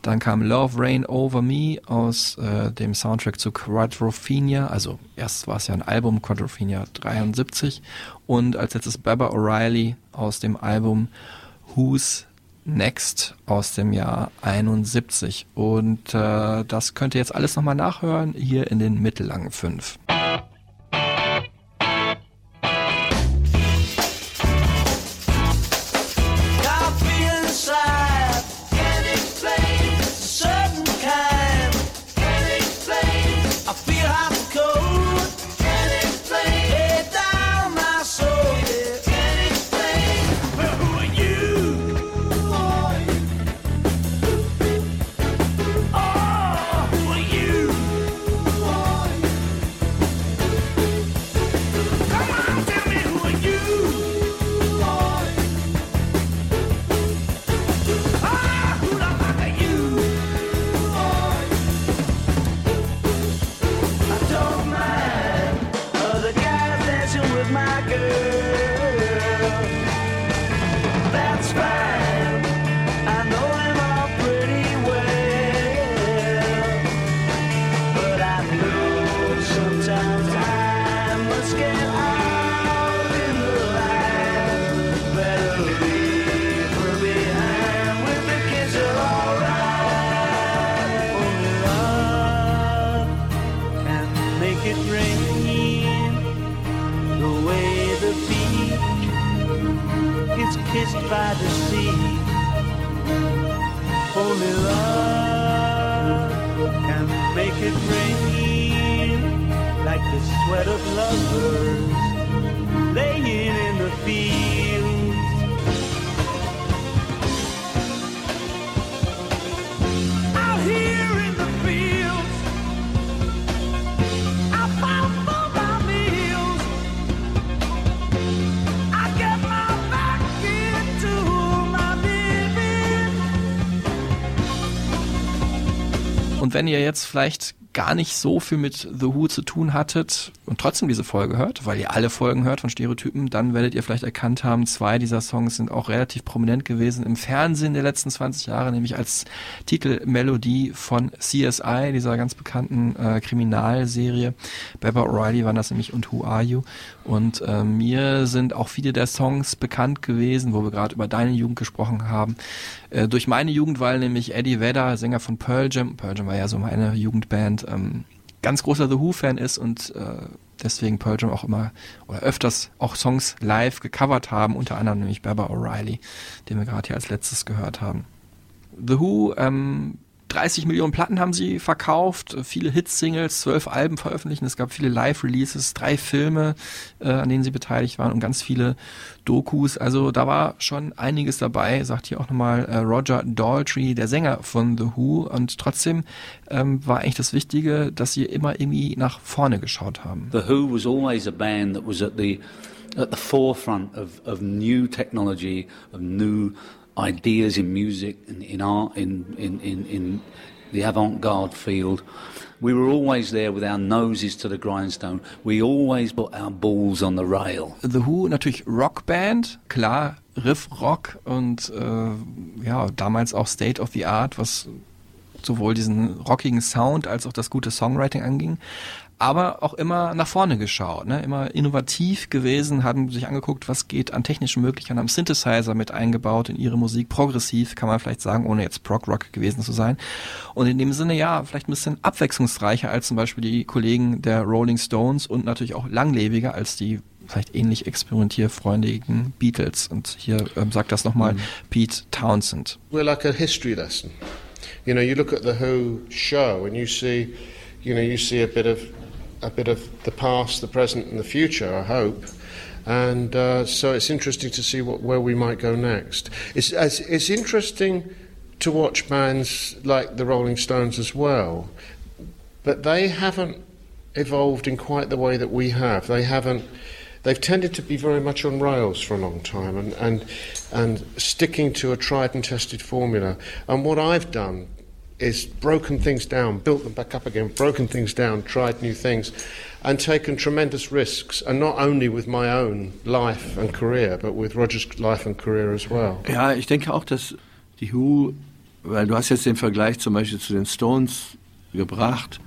Dann kam Love Rain Over Me aus uh, dem Soundtrack zu Quadrophenia, also erst war es ja ein Album, Quadrophenia 73. Und als letztes Baba O'Reilly aus dem Album Who's Next aus dem Jahr 71. Und äh, das könnt ihr jetzt alles nochmal nachhören, hier in den mittellangen fünf. Wenn ihr jetzt vielleicht gar nicht so viel mit The Who zu tun hattet und trotzdem diese Folge hört, weil ihr alle Folgen hört von Stereotypen, dann werdet ihr vielleicht erkannt haben, zwei dieser Songs sind auch relativ prominent gewesen im Fernsehen der letzten 20 Jahre, nämlich als Titelmelodie von CSI, dieser ganz bekannten äh, Kriminalserie. Baba O'Reilly war das nämlich und Who Are You? Und äh, mir sind auch viele der Songs bekannt gewesen, wo wir gerade über deine Jugend gesprochen haben, äh, durch meine Jugend, weil nämlich Eddie Vedder, Sänger von Pearl Jam, Pearl Jam war ja so meine Jugendband, ähm, ganz großer The Who-Fan ist und äh, deswegen Pearl Jam auch immer oder öfters auch Songs live gecovert haben, unter anderem nämlich Baba O'Reilly, den wir gerade hier als letztes gehört haben. The Who ähm, 30 Millionen Platten haben sie verkauft, viele Hits-Singles, zwölf Alben veröffentlicht. Es gab viele Live-Releases, drei Filme, äh, an denen sie beteiligt waren und ganz viele Dokus. Also da war schon einiges dabei, sagt hier auch nochmal äh, Roger Daltrey, der Sänger von The Who. Und trotzdem ähm, war eigentlich das Wichtige, dass sie immer irgendwie nach vorne geschaut haben. The Who was always a band that was at the at the forefront of, of new technology, of new ideas in music, in, in art, in, in, in, in the avant-garde field. We were always there with our noses to the grindstone. We always put our balls on the rail. The Who natürlich Rockband, klar Riff Rock und äh, ja damals auch State of the Art, was sowohl diesen rockigen Sound als auch das gute Songwriting anging aber auch immer nach vorne geschaut, ne? immer innovativ gewesen, haben sich angeguckt, was geht an technischen Möglichkeiten, haben Synthesizer mit eingebaut in ihre Musik, progressiv kann man vielleicht sagen, ohne jetzt Prog-Rock gewesen zu sein. Und in dem Sinne, ja, vielleicht ein bisschen abwechslungsreicher als zum Beispiel die Kollegen der Rolling Stones und natürlich auch langlebiger als die vielleicht ähnlich experimentierfreundlichen Beatles. Und hier ähm, sagt das nochmal mhm. Pete Townsend. We're like a history lesson. You know, you look at the Who show and you see, you know, you see a bit of a bit of the past, the present, and the future, I hope. And uh, so it's interesting to see what, where we might go next. It's, it's, interesting to watch bands like the Rolling Stones as well, but they haven't evolved in quite the way that we have. They haven't. They've tended to be very much on rails for a long time and, and, and sticking to a tried and tested formula. And what I've done is broken things down, built them back up again, broken things down, tried new things, and taken tremendous risks, and not only with my own life and career, but with Roger's life and career as well. Ja, ich denke auch, dass die Who, weil du hast jetzt den Vergleich zum Beispiel zu den Stones gebracht,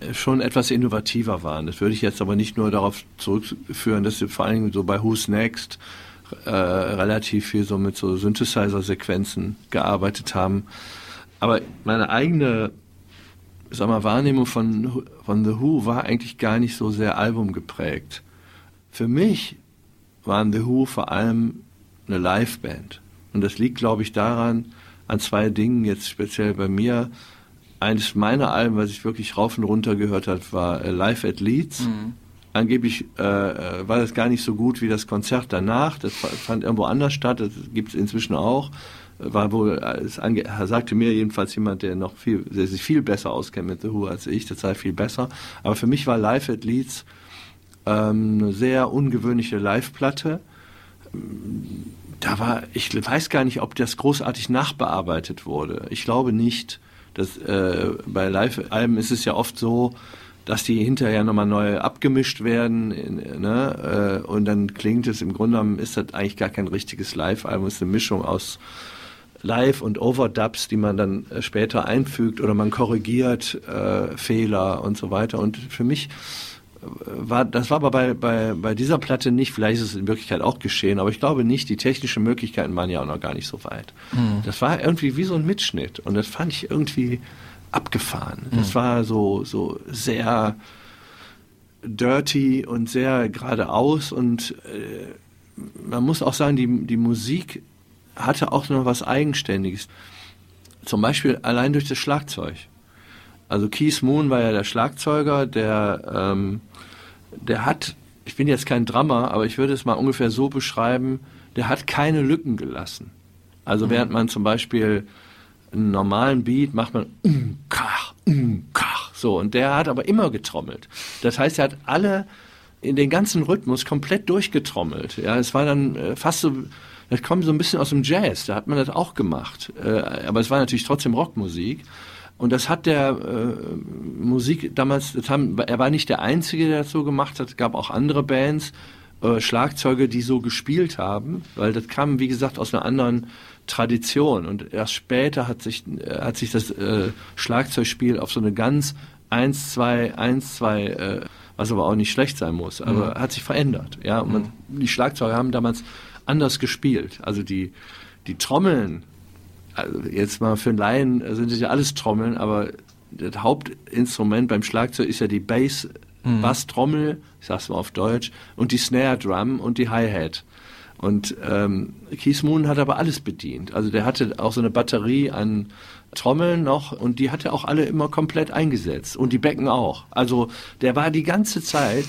äh, schon etwas innovativer waren. Das würde ich jetzt aber nicht nur darauf zurückführen, dass sie vor allen Dingen so bei Who's Next äh, relativ viel so mit so Synthesizer-Sequenzen gearbeitet haben. Aber meine eigene sag mal, Wahrnehmung von, von The Who war eigentlich gar nicht so sehr albumgeprägt. Für mich waren The Who vor allem eine Liveband. Und das liegt, glaube ich, daran, an zwei Dingen, jetzt speziell bei mir. Eines meiner Alben, was ich wirklich rauf und runter gehört habe, war äh, Live at Leeds. Mhm. Angeblich äh, äh, war das gar nicht so gut wie das Konzert danach. Das fand irgendwo anders statt. Das gibt es inzwischen auch war wohl, es ange sagte mir jedenfalls jemand, der noch viel, der sich viel besser auskennt mit The Who als ich, das sei viel besser. Aber für mich war Live at Leeds ähm, eine sehr ungewöhnliche Live-Platte. Da war, ich weiß gar nicht, ob das großartig nachbearbeitet wurde. Ich glaube nicht. Dass, äh, bei Live-Alben ist es ja oft so, dass die hinterher nochmal neu abgemischt werden, ne? Äh, und dann klingt es im Grunde genommen, ist das eigentlich gar kein richtiges Live-Album, es ist eine Mischung aus Live- und Overdubs, die man dann äh, später einfügt oder man korrigiert äh, Fehler und so weiter. Und für mich äh, war, das war aber bei, bei, bei dieser Platte nicht, vielleicht ist es in Wirklichkeit auch geschehen, aber ich glaube nicht, die technischen Möglichkeiten waren ja auch noch gar nicht so weit. Mhm. Das war irgendwie wie so ein Mitschnitt und das fand ich irgendwie abgefahren. Mhm. Das war so, so sehr dirty und sehr geradeaus und äh, man muss auch sagen, die, die Musik hatte auch noch was Eigenständiges. Zum Beispiel allein durch das Schlagzeug. Also Keith Moon war ja der Schlagzeuger, der, ähm, der hat, ich bin jetzt kein Drummer, aber ich würde es mal ungefähr so beschreiben, der hat keine Lücken gelassen. Also mhm. während man zum Beispiel einen normalen Beat macht man um, kach, um, kach, so. Und der hat aber immer getrommelt. Das heißt, er hat alle in den ganzen Rhythmus komplett durchgetrommelt. Ja, es war dann äh, fast so, das kommt so ein bisschen aus dem Jazz, da hat man das auch gemacht. Äh, aber es war natürlich trotzdem Rockmusik. Und das hat der äh, Musik damals, das haben, er war nicht der Einzige, der das so gemacht hat. Es gab auch andere Bands, äh, Schlagzeuge, die so gespielt haben, weil das kam, wie gesagt, aus einer anderen Tradition. Und erst später hat sich, äh, hat sich das äh, Schlagzeugspiel auf so eine ganz 1, 2, 1, 2, äh, was aber auch nicht schlecht sein muss, aber mhm. hat sich verändert. Ja, und man, mhm. die Schlagzeuger haben damals anders gespielt. Also die, die Trommeln, also jetzt mal für einen Laien sind es ja alles Trommeln, aber das Hauptinstrument beim Schlagzeug ist ja die Bass, mhm. Basstrommel, ich sag's mal auf Deutsch, und die Snare Drum und die Hi-Hat. Und ähm, Keith Moon hat aber alles bedient. Also der hatte auch so eine Batterie an Trommeln noch und die hat er auch alle immer komplett eingesetzt und die Becken auch. Also der war die ganze Zeit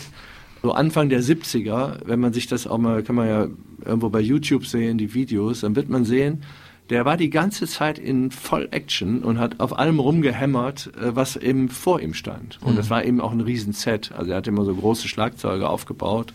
so Anfang der 70er, wenn man sich das auch mal, kann man ja irgendwo bei YouTube sehen, die Videos, dann wird man sehen, der war die ganze Zeit in voll Action und hat auf allem rumgehämmert, äh, was eben vor ihm stand. Und mhm. das war eben auch ein Riesen-Set. Also er hat immer so große Schlagzeuge aufgebaut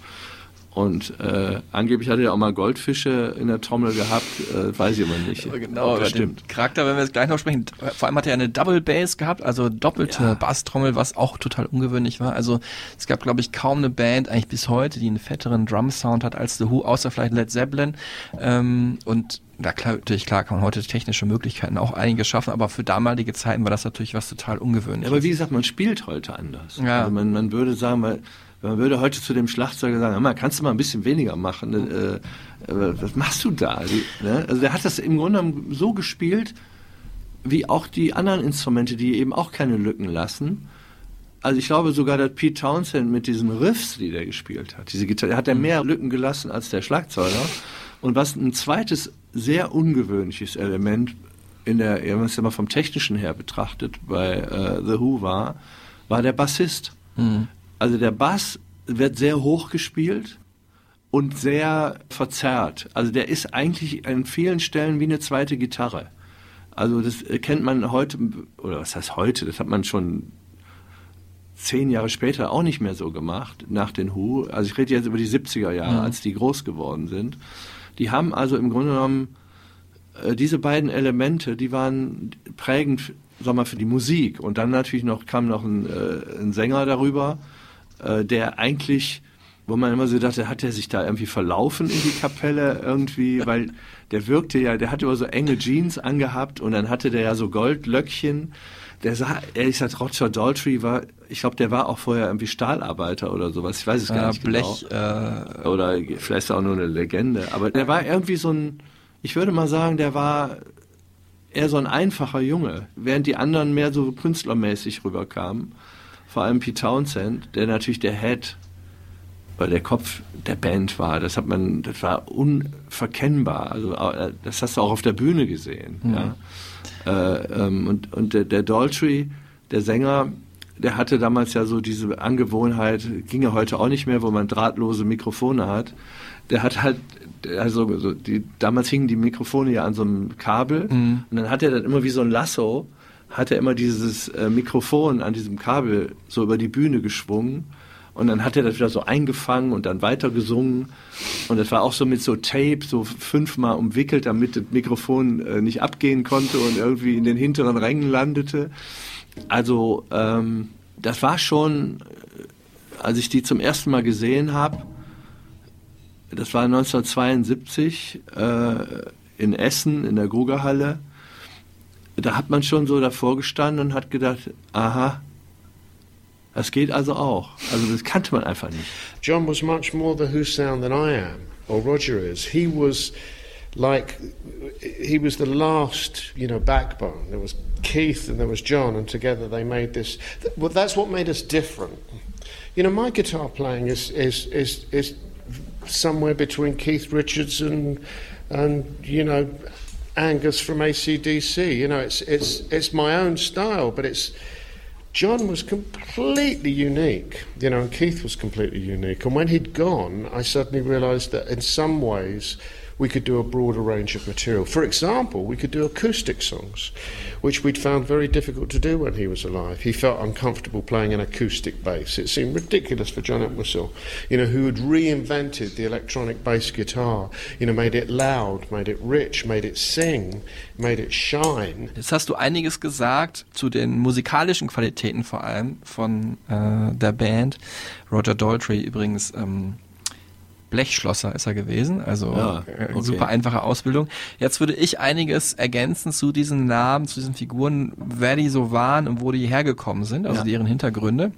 und äh, angeblich hat er auch mal Goldfische in der Trommel gehabt, äh, weiß ich immer nicht. Aber genau, aber stimmt. Charakter, wenn wir jetzt gleich noch sprechen, vor allem hat er eine Double Bass gehabt, also doppelte ja. Basstrommel, was auch total ungewöhnlich war. Also es gab, glaube ich, kaum eine Band, eigentlich bis heute, die einen fetteren Drum-Sound hat als The Who, außer vielleicht Led Zeppelin. Ähm, und na klar, natürlich klar kann man heute technische Möglichkeiten auch einige schaffen, aber für damalige Zeiten war das natürlich was total ungewöhnliches. Aber wie gesagt, man spielt heute anders. Ja. Also man, man würde sagen, weil man würde heute zu dem Schlagzeuger sagen, mal, kannst du mal ein bisschen weniger machen? Äh, äh, was machst du da? Ne? Also der hat das im Grunde genommen so gespielt, wie auch die anderen Instrumente, die eben auch keine Lücken lassen. Also ich glaube sogar, dass Pete Townsend mit diesen Riffs, die der gespielt hat, diese Gitarre, hat er mhm. mehr Lücken gelassen als der Schlagzeuger. Und was ein zweites sehr ungewöhnliches Element in der, wenn man es ja mal vom technischen her betrachtet, bei äh, The Who war, war der Bassist. Mhm. Also der Bass wird sehr hoch gespielt und sehr verzerrt. Also der ist eigentlich an vielen Stellen wie eine zweite Gitarre. Also das kennt man heute, oder was heißt heute, das hat man schon zehn Jahre später auch nicht mehr so gemacht, nach den Who. Also ich rede jetzt über die 70er Jahre, mhm. als die groß geworden sind. Die haben also im Grunde genommen äh, diese beiden Elemente, die waren prägend sag mal, für die Musik. Und dann natürlich noch kam noch ein, äh, ein Sänger darüber, äh, der eigentlich, wo man immer so dachte, hat er sich da irgendwie verlaufen in die Kapelle irgendwie, weil der wirkte ja, der hatte immer so enge Jeans angehabt und dann hatte der ja so Goldlöckchen. Der sah, ehrlich gesagt, Roger Daltrey war, ich glaube, der war auch vorher irgendwie Stahlarbeiter oder sowas. Ich weiß es gar Äh, nicht Blech, genau. äh, Oder vielleicht ist er auch nur eine Legende. Aber der war irgendwie so ein, ich würde mal sagen, der war eher so ein einfacher Junge, während die anderen mehr so künstlermäßig rüberkamen. Vor allem Pete Townsend, der natürlich der Head, weil der Kopf der Band war. Das hat man, das war unverkennbar. Also äh, das hast du auch auf der Bühne gesehen. Ja. Äh, ähm, und und der, der Daltrey, der Sänger, der hatte damals ja so diese Angewohnheit, ging ja heute auch nicht mehr, wo man drahtlose Mikrofone hat. Der hat halt, also so die, damals hingen die Mikrofone ja an so einem Kabel und dann hat er dann immer wie so ein Lasso, hat er immer dieses äh, Mikrofon an diesem Kabel so über die Bühne geschwungen und dann hat er das wieder so eingefangen und dann weiter gesungen. Und das war auch so mit so Tape, so fünfmal umwickelt, damit das Mikrofon äh, nicht abgehen konnte und irgendwie in den hinteren Rängen landete. Also ähm, das war schon, äh, als ich die zum ersten Mal gesehen habe, das war 1972 äh, in Essen in der Grugerhalle. Da hat man schon so davor gestanden und hat gedacht, aha, das geht also auch. Also das kannte man einfach nicht. John was much more the Who sound than I am, or Roger is. He was like, he was the last, you know, backbone. There was Keith and there was John, and together they made this. Well, that's what made us different. You know, my guitar playing is is is is somewhere between Keith Richards and and you know Angus from ACDC. You know, it's it's it's my own style, but it's John was completely unique, you know, and Keith was completely unique. And when he'd gone, I suddenly realised that in some ways we could do a broader range of material. For example, we could do acoustic songs, which we'd found very difficult to do when he was alive. He felt uncomfortable playing an acoustic bass. It seemed ridiculous for John Entwistle, you know, who had reinvented the electronic bass guitar, you know, made it loud, made it rich, made it sing, made it shine. Jetzt hast du einiges gesagt zu den musikalischen Qualitäten vor allem von äh, der Band. Roger Daltrey übrigens ähm, Blechschlosser ist er gewesen, also Ja, äh, okay. super einfache Ausbildung. Jetzt würde ich einiges ergänzen zu diesen Namen, zu diesen Figuren, wer die so waren und wo die hergekommen sind, also Ja. deren Hintergründe,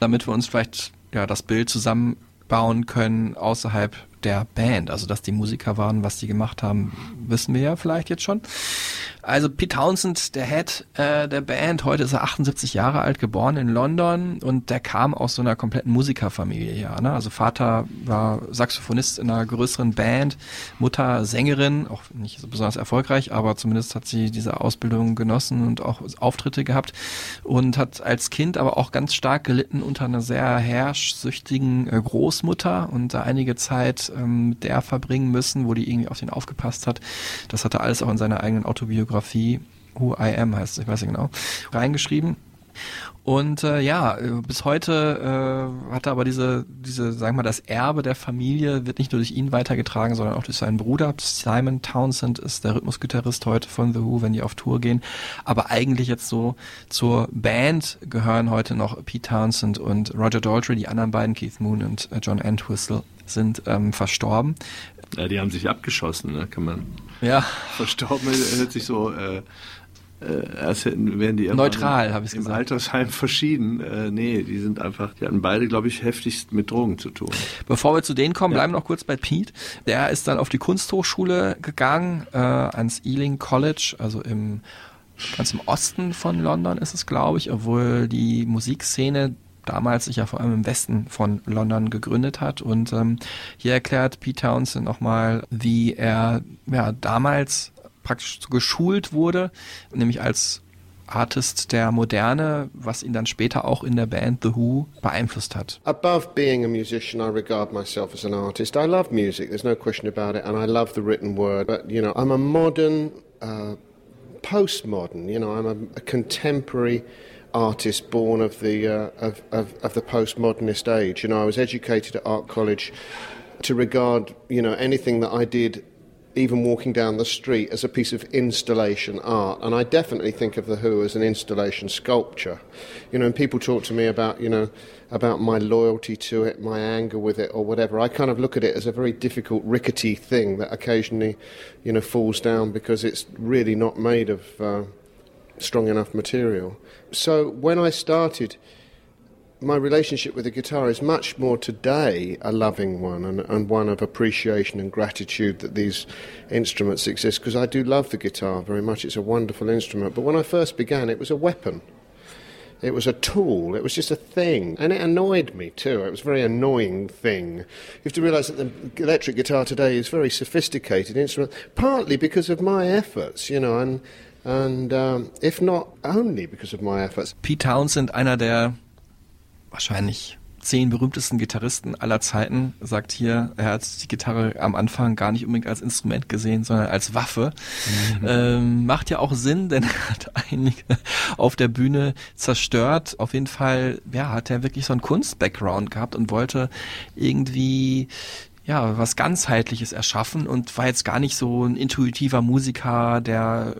damit wir uns vielleicht ja das Bild zusammenbauen können außerhalb der Band. Also dass die Musiker waren, was die gemacht haben, wissen wir ja vielleicht jetzt schon. Also Pete Townsend, der Head äh, der Band, heute ist er 78 Jahre alt, geboren in London und der kam aus so einer kompletten Musikerfamilie, ja. Ne? Also Vater war Saxophonist in einer größeren Band, Mutter Sängerin, auch nicht so besonders erfolgreich, aber zumindest hat sie diese Ausbildung genossen und auch Auftritte gehabt und hat als Kind aber auch ganz stark gelitten unter einer sehr herrschsüchtigen äh, Großmutter und da einige Zeit ähm, mit der verbringen müssen, wo die irgendwie auf den aufgepasst hat. Das hat er alles auch in seiner eigenen Autobiografie, Who I Am heißt es, ich weiß nicht genau, reingeschrieben. Und äh, ja, äh, bis heute äh, hat er aber diese, diese, sagen wir mal, das Erbe der Familie wird nicht nur durch ihn weitergetragen, sondern auch durch seinen Bruder. Simon Townsend ist der Rhythmusgitarrist heute von The Who, wenn die auf Tour gehen. Aber eigentlich jetzt so zur Band gehören heute noch Pete Townsend und Roger Daltrey, die anderen beiden, Keith Moon und äh, John Entwistle, sind ähm, verstorben. Ja, die haben sich abgeschossen, ne? kann man. Ja, Verstorben hört sich so, äh, äh, als hätten, wären die Neutral, im- hab ich's im gesagt. Altersheim verschieden. Äh, nee, die sind einfach, die hatten beide, glaube ich, heftigst mit Drogen zu tun. Bevor wir zu denen kommen, bleiben wir noch kurz bei Pete. Der ist dann auf die Kunsthochschule gegangen, äh, ans Ealing College, also im ganz im Osten von London ist es, glaube ich, obwohl die Musikszene damals sich ja vor allem im Westen von London gegründet hat. Und ähm, hier erklärt Pete Townsend nochmal, wie er ja damals praktisch geschult wurde, nämlich als Artist der Moderne, was ihn dann später auch in der Band The Who beeinflusst hat. Above being a musician, I regard myself as an artist. I love music, there's no question about it, and I love the written word. But, you know, I'm a modern, uh, postmodern, you know, I'm a, a contemporary artist born of the, uh, of, of, of the postmodernist age. You know, I was educated at art college to regard, you know, anything that I did even walking down the street, as a piece of installation art. And I definitely think of The Who as an installation sculpture. You know, and people talk to me about, you know, about my loyalty to it, my anger with it, or whatever. I kind of look at it as a very difficult, rickety thing that occasionally, you know, falls down because it's really not made of uh, strong enough material. So when I started, my relationship with the guitar is much more today a loving one and, and one of appreciation and gratitude that these instruments exist because I do love the guitar very much. It's a wonderful instrument. But when I first began, it was a weapon. It was a tool. It was just a thing. And it annoyed me too. It was a very annoying thing. You have to realize that the electric guitar today is a very sophisticated instrument, partly because of my efforts, you know, and, and um, if not only because of my efforts. Pete Townsend, einer der wahrscheinlich zehn berühmtesten Gitarristen aller Zeiten, sagt hier, er hat die Gitarre am Anfang gar nicht unbedingt als Instrument gesehen, sondern als Waffe. Mhm. Ähm, macht ja auch Sinn, denn er hat einige auf der Bühne zerstört. Auf jeden Fall, ja, hat er wirklich so einen Kunst-Background gehabt und wollte irgendwie ja, was ganzheitliches erschaffen und war jetzt gar nicht so ein intuitiver Musiker, der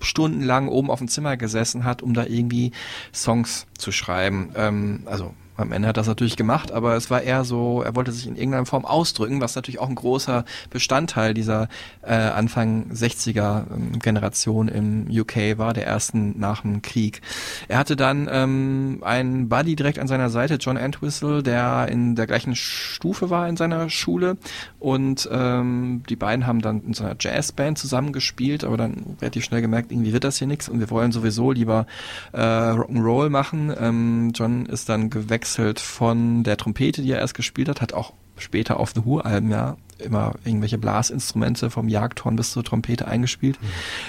stundenlang oben auf dem Zimmer gesessen hat, um da irgendwie Songs zu schreiben. Ähm, also am Ende hat er das natürlich gemacht, aber es war eher so, er wollte sich in irgendeiner Form ausdrücken, was natürlich auch ein großer Bestandteil dieser äh, Anfang 60er ähm, Generation im UK war, der ersten nach dem Krieg. Er hatte dann ähm, einen Buddy direkt an seiner Seite, John Entwistle, der in der gleichen Stufe war in seiner Schule und ähm, die beiden haben dann in so einer Jazzband zusammengespielt, aber dann relativ schnell gemerkt, irgendwie wird das hier nichts und wir wollen sowieso lieber äh, Rock'n'Roll machen. Ähm, John ist dann gewechselt von der Trompete, die er erst gespielt hat, hat auch später auf The Who-Alben ja immer irgendwelche Blasinstrumente vom Jagdhorn bis zur Trompete eingespielt. Mhm.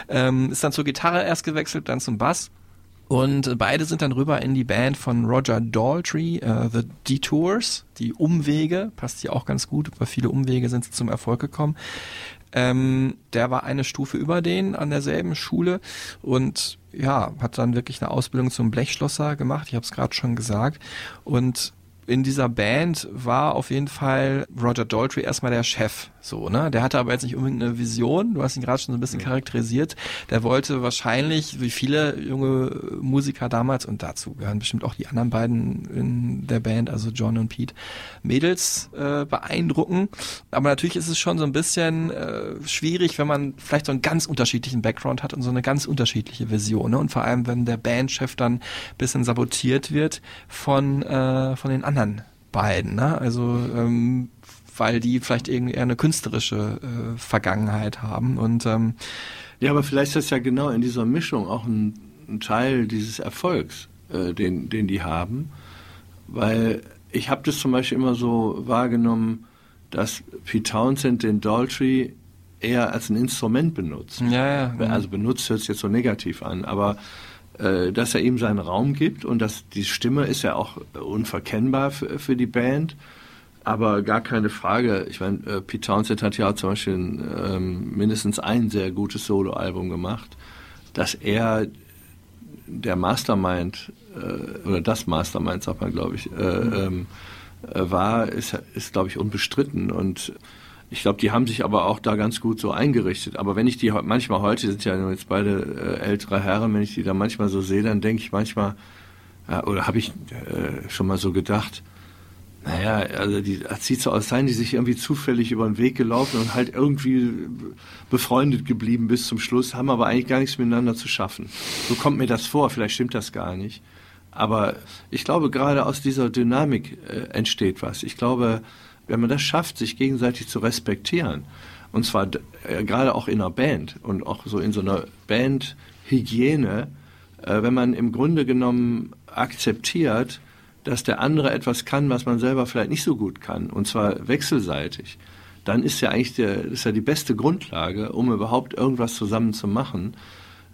Ähm, ist dann zur Gitarre erst gewechselt, dann zum Bass. Und beide sind dann rüber in die Band von Roger Daltrey, uh, The Detours, die Umwege, passt hier auch ganz gut, über viele Umwege sind sie zum Erfolg gekommen. Ähm, der war eine Stufe über den an derselben Schule und ja, hat dann wirklich eine Ausbildung zum Blechschlosser gemacht, ich habe es gerade schon gesagt. Und in dieser Band war auf jeden Fall Roger Daltrey erstmal der Chef. So, ne? Der hatte aber jetzt nicht unbedingt eine Vision. Du hast ihn gerade schon so ein bisschen charakterisiert. Der wollte wahrscheinlich, wie viele junge Musiker damals, und dazu gehören bestimmt auch die anderen beiden in der Band, also John und Pete, Mädels äh, beeindrucken. Aber natürlich ist es schon so ein bisschen äh, schwierig, wenn man vielleicht so einen ganz unterschiedlichen Background hat und so eine ganz unterschiedliche Vision. Ne? Und vor allem, wenn der Bandchef dann ein bisschen sabotiert wird von, äh, von den anderen beiden. Ne? Also ähm, weil die vielleicht irgendwie eher eine künstlerische äh, Vergangenheit haben. Und ähm, ja, aber vielleicht ist das ja genau in dieser Mischung auch ein, ein Teil dieses Erfolgs, äh, den, den die haben, weil ich habe das zum Beispiel immer so wahrgenommen, dass Pete Townsend den Daltrey eher als ein Instrument benutzt. Ja, ja. Also benutzt hört sich jetzt so negativ an, aber äh, dass er ihm seinen Raum gibt und dass die Stimme ist ja auch unverkennbar für, für die Band aber gar keine Frage. Ich meine, äh, Pete Townsend hat ja zum Beispiel ähm, mindestens ein sehr gutes Soloalbum gemacht, dass er der Mastermind äh, oder das Mastermind, sagt man, glaube ich, äh, ähm, äh, war, ist, ist glaube ich, unbestritten. Und ich glaube, die haben sich aber auch da ganz gut so eingerichtet. Aber wenn ich die manchmal heute, sind ja jetzt beide äh, ältere Herren, wenn ich die da manchmal so sehe, dann denke ich manchmal, oder habe ich schon mal so gedacht, naja, also die, das sieht so aus, seien die sich irgendwie zufällig über den Weg gelaufen und halt irgendwie befreundet geblieben bis zum Schluss, haben aber eigentlich gar nichts miteinander zu schaffen. So kommt mir das vor, vielleicht stimmt das gar nicht. Aber ich glaube, gerade aus dieser Dynamik äh, entsteht was. Ich glaube, wenn man das schafft, sich gegenseitig zu respektieren, und zwar äh, gerade auch in einer Band und auch so in so einer Bandhygiene, äh, wenn man im Grunde genommen akzeptiert, dass der andere etwas kann, was man selber vielleicht nicht so gut kann, und zwar wechselseitig, dann ist ja eigentlich der, ist ja die beste Grundlage, um überhaupt irgendwas zusammen zu machen.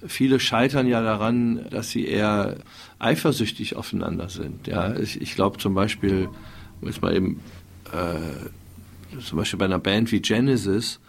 Viele scheitern ja daran, dass sie eher eifersüchtig aufeinander sind. Ja, ich, ich glaube zum Beispiel, jetzt mal eben, äh, zum Beispiel bei einer Band wie Genesis,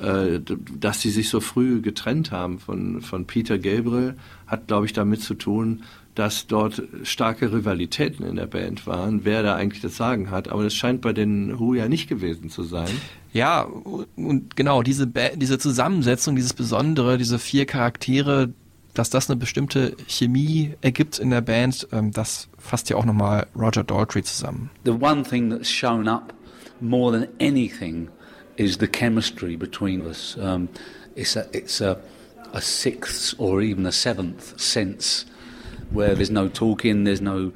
äh, dass sie sich so früh getrennt haben von, von Peter Gabriel, hat, glaube ich, damit zu tun, dass dort starke Rivalitäten in der Band waren, wer da eigentlich das Sagen hat. Aber das scheint bei den Who ja nicht gewesen zu sein. Ja, und genau, diese, ba diese Zusammensetzung, dieses Besondere, diese vier Charaktere, dass das eine bestimmte Chemie ergibt in der Band, ähm, das fasst ja auch nochmal Roger Daltrey zusammen. The one thing that's shown up more than anything is the chemistry between us. Um, it's a, it's a, a sixth or even a seventh sense where there's no talking, there's no,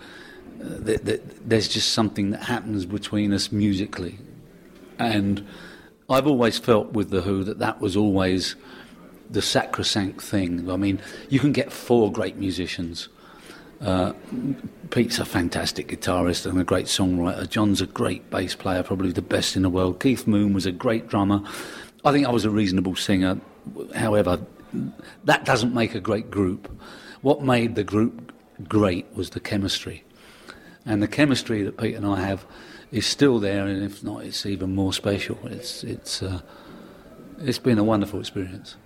uh, th- th- there's just something that happens between us musically. And I've always felt with The Who that that was always the sacrosanct thing. I mean, you can get four great musicians. Uh, Pete's a fantastic guitarist and a great songwriter. John's a great bass player, probably the best in the world. Keith Moon was a great drummer. I think I was a reasonable singer. However, that doesn't make a great group. What made the group great was the chemistry. And the chemistry that Pete and I have is still there, and if not, it's even more special. It's, it's, uh, it's been a wonderful experience.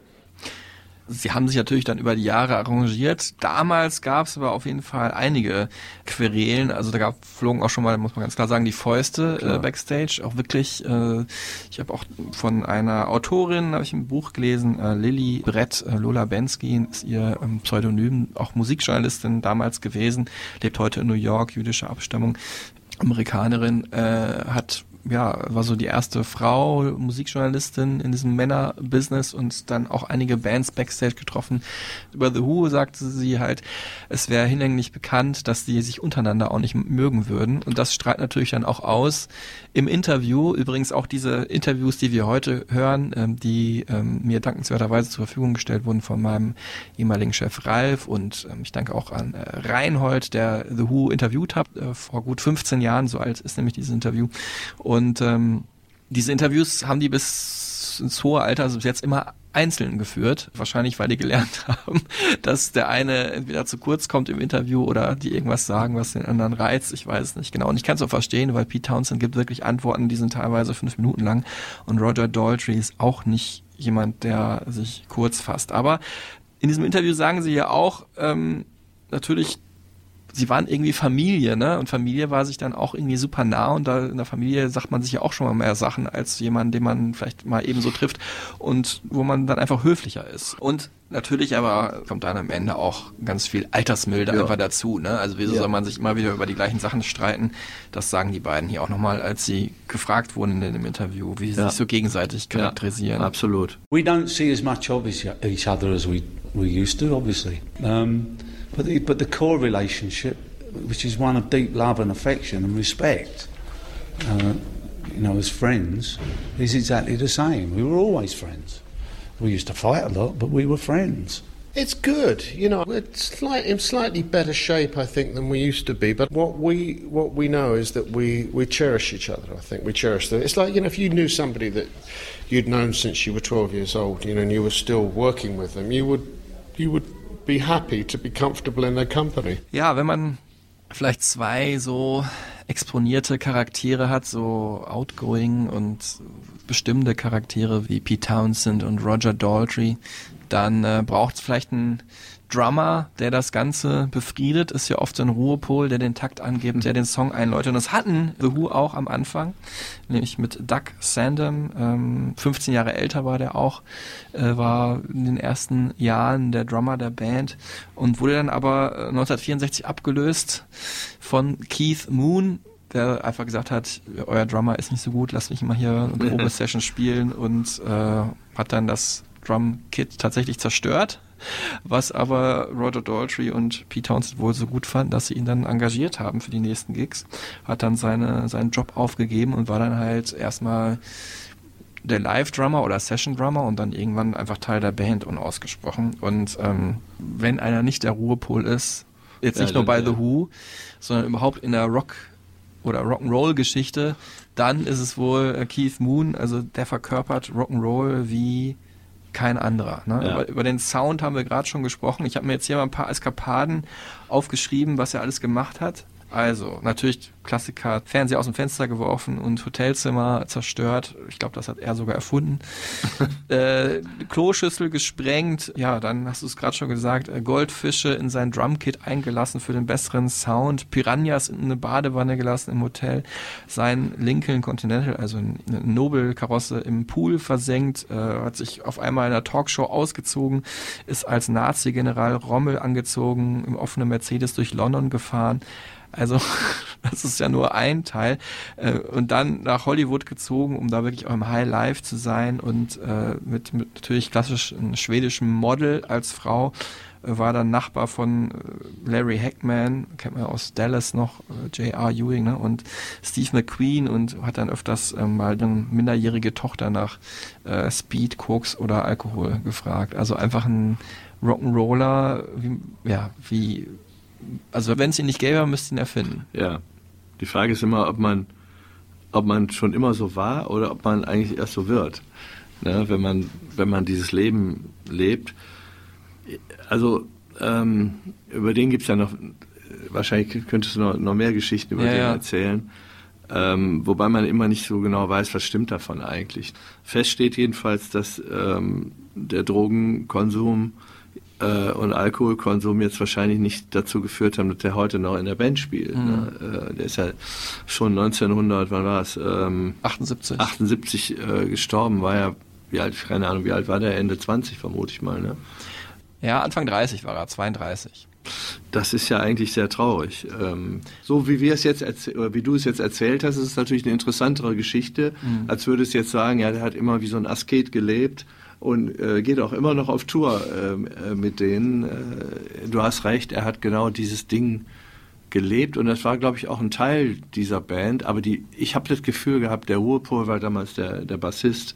Sie haben sich natürlich dann über die Jahre arrangiert. Damals gab es aber auf jeden Fall einige Querelen. Also da gab, flogen auch schon mal, muss man ganz klar sagen, die Fäuste äh, backstage. Auch wirklich, äh, ich habe auch von einer Autorin, habe ich ein Buch gelesen, äh, Lilly Brett, äh, Lola Bensky ist ihr ähm, Pseudonym, auch Musikjournalistin damals gewesen, lebt heute in New York, jüdische Abstammung. Amerikanerin, äh, hat ja, war so die erste Frau, Musikjournalistin in diesem Männerbusiness und dann auch einige Bands backstage getroffen. Über The Who sagte sie halt, es wäre hinlänglich bekannt, dass die sich untereinander auch nicht mögen würden. Und das strahlt natürlich dann auch aus im Interview. Übrigens auch diese Interviews, die wir heute hören, ähm, die ähm, mir dankenswerterweise zur Verfügung gestellt wurden von meinem ehemaligen Chef Ralf und ähm, ich danke auch an äh, Reinhold, der The Who interviewt hat, äh, vor gut 15 Jahren, so alt ist nämlich dieses Interview. Und ähm, diese Interviews haben die bis ins hohe Alter, also bis jetzt immer einzeln geführt. Wahrscheinlich, weil die gelernt haben, dass der eine entweder zu kurz kommt im Interview oder die irgendwas sagen, was den anderen reizt. Ich weiß es nicht genau. Und ich kann es auch verstehen, weil Pete Townsend gibt wirklich Antworten, die sind teilweise fünf Minuten lang. Und Roger Daltrey ist auch nicht jemand, der sich kurz fasst. Aber in diesem Interview sagen sie ja auch, ähm, natürlich sie waren irgendwie Familie, ne? Und Familie war sich dann auch irgendwie super nah und da in der Familie sagt man sich ja auch schon mal mehr Sachen als jemand, den man vielleicht mal ebenso trifft und wo man dann einfach höflicher ist. Und natürlich aber kommt dann am Ende auch ganz viel Altersmilde Ja. einfach dazu, ne? Also wieso Ja. soll man sich immer wieder über die gleichen Sachen streiten? Das sagen die beiden hier auch nochmal, als sie gefragt wurden in dem Interview, wie sie Ja. sich so gegenseitig charakterisieren. Absolut. We don't see as much of each each other as we, we used to, obviously. Um, but, the, but the core relationship, which is one of deep love and affection and respect, uh, you know, as friends, is exactly the same. We were always friends. We used to fight a lot, but we were friends. It's good, you know. We're slight, in slightly better shape, I think, than we used to be. But what we what we know is that we, we cherish each other. I think we cherish them. It's like you know, if you knew somebody that you'd known since you were twelve years old, you know, and you were still working with them, you would you would be happy to be comfortable in their company. Ja, wenn man vielleicht zwei so exponierte Charaktere hat, so outgoing und bestimmende Charaktere wie Pete Townsend und Roger Daltrey, dann äh, braucht es vielleicht einen Drummer, der das Ganze befriedet, ist ja oft so ein Ruhepol, der den Takt angibt, der den Song einläutet. Und das hatten The Who auch am Anfang, nämlich mit Doug Sandham, ähm, 15 Jahre älter war der auch, äh, war in den ersten Jahren der Drummer der Band und wurde dann aber äh, 1964 abgelöst von Keith Moon, der einfach gesagt hat, euer Drummer ist nicht so gut, lasst mich mal hier eine Probe-Session spielen und äh, hat dann das Drum-Kit tatsächlich zerstört, was aber Roger Daltrey und Pete Townsend wohl so gut fanden, dass sie ihn dann engagiert haben für die nächsten Gigs, hat dann seine, seinen Job aufgegeben und war dann halt erstmal der Live-Drummer oder Session-Drummer und dann irgendwann einfach Teil der Band unausgesprochen. Und ähm, wenn einer nicht der Ruhepol ist, jetzt Ja, nicht nur bei ja. The Who, sondern überhaupt in der Rock- oder Rock'n'Roll-Geschichte, dann ist es wohl äh, Keith Moon, also der verkörpert Rock'n'Roll wie kein anderer. Ne? Ja. Über, über den Sound haben wir gerade schon gesprochen. Ich habe mir jetzt hier mal ein paar Eskapaden aufgeschrieben, was er alles gemacht hat. Also, natürlich Klassiker, Fernseher aus dem Fenster geworfen und Hotelzimmer zerstört. Ich glaube, das hat er sogar erfunden. äh, Kloschüssel gesprengt. Ja, dann hast du es gerade schon gesagt, äh, Goldfische in sein Drumkit eingelassen für den besseren Sound. Piranhas in eine Badewanne gelassen im Hotel. Sein Lincoln Continental, also eine Nobelkarosse im Pool versenkt. Äh, hat sich auf einmal in einer Talkshow ausgezogen. Ist als Nazi-General Rommel angezogen, im offenen Mercedes durch London gefahren. Also das ist ja nur ein Teil. Äh, und dann nach Hollywood gezogen, um da wirklich auch im High Life zu sein und äh, mit, mit natürlich klassisch schwedischen Model als Frau äh, war dann Nachbar von Larry Hackman, kennt man aus Dallas noch, J.R. Ewing ne? und Steve McQueen und hat dann öfters ähm, mal eine minderjährige Tochter nach äh, Speed, Koks oder Alkohol gefragt. Also einfach ein Rock'n'Roller, wie, ja, wie also wenn es ihn nicht gäbe, müsste ihn erfinden. Ja. Die Frage ist immer, ob man, ob man schon immer so war oder ob man eigentlich erst so wird. Ne? Wenn man, wenn man dieses Leben lebt. Also ähm, über den gibt es ja noch, wahrscheinlich könntest du noch, noch mehr Geschichten über Ja, den ja. erzählen. Ähm, wobei man immer nicht so genau weiß, was stimmt davon eigentlich. Fest steht jedenfalls, dass ähm, der Drogenkonsum äh, und Alkoholkonsum jetzt wahrscheinlich nicht dazu geführt haben, dass der heute noch in der Band spielt. Ne? Äh, der ist ja schon 1900, wann war es? Ähm, 78. 78 äh, gestorben, war ja, wie alt, keine Ahnung, wie alt war der? Ende 20 vermute ich mal. Ne? Ja, Anfang 30 war er, 32. Das ist ja eigentlich sehr traurig. Ähm, so wie wir es jetzt oder wie du es jetzt erzählt hast, ist es natürlich eine interessantere Geschichte, als würdest du jetzt sagen, ja, der hat immer wie so ein Asket gelebt und äh, geht auch immer noch auf Tour ähm, äh, mit denen. Äh, du hast recht, er hat genau dieses Ding gelebt und das war, glaube ich, auch ein Teil dieser Band. Aber die, ich habe das Gefühl gehabt, der Ruhepol war damals der, der Bassist.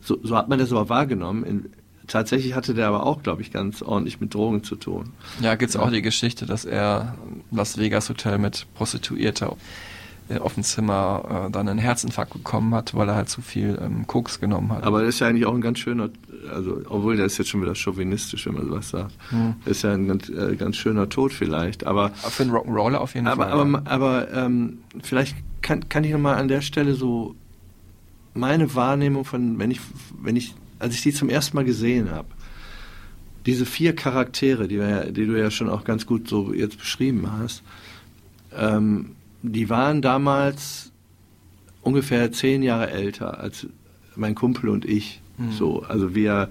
So, so hat man das aber wahrgenommen. In, tatsächlich hatte der aber auch, glaube ich, ganz ordentlich mit Drogen zu tun. Ja, gibt's auch die Geschichte, dass er Las Vegas Hotel mit Prostituierter auf dem Zimmer äh, dann einen Herzinfarkt bekommen hat, weil er halt zu viel ähm, Koks genommen hat. Aber das ist ja eigentlich auch ein ganz schöner, also obwohl das ist jetzt schon wieder chauvinistisch, wenn man sowas sagt. Das ist ja ein ganz, äh, ganz schöner Tod vielleicht. Aber für einen Rock'n'Roller auf jeden aber, Fall. aber, ja. aber ähm, vielleicht kann, kann ich nochmal an der Stelle so meine Wahrnehmung von, wenn ich, wenn ich, als ich die zum ersten Mal gesehen habe, diese vier Charaktere, die, wir, die du ja schon auch ganz gut so jetzt beschrieben hast, ähm, die waren damals ungefähr zehn Jahre älter als mein Kumpel und ich. So, also wir,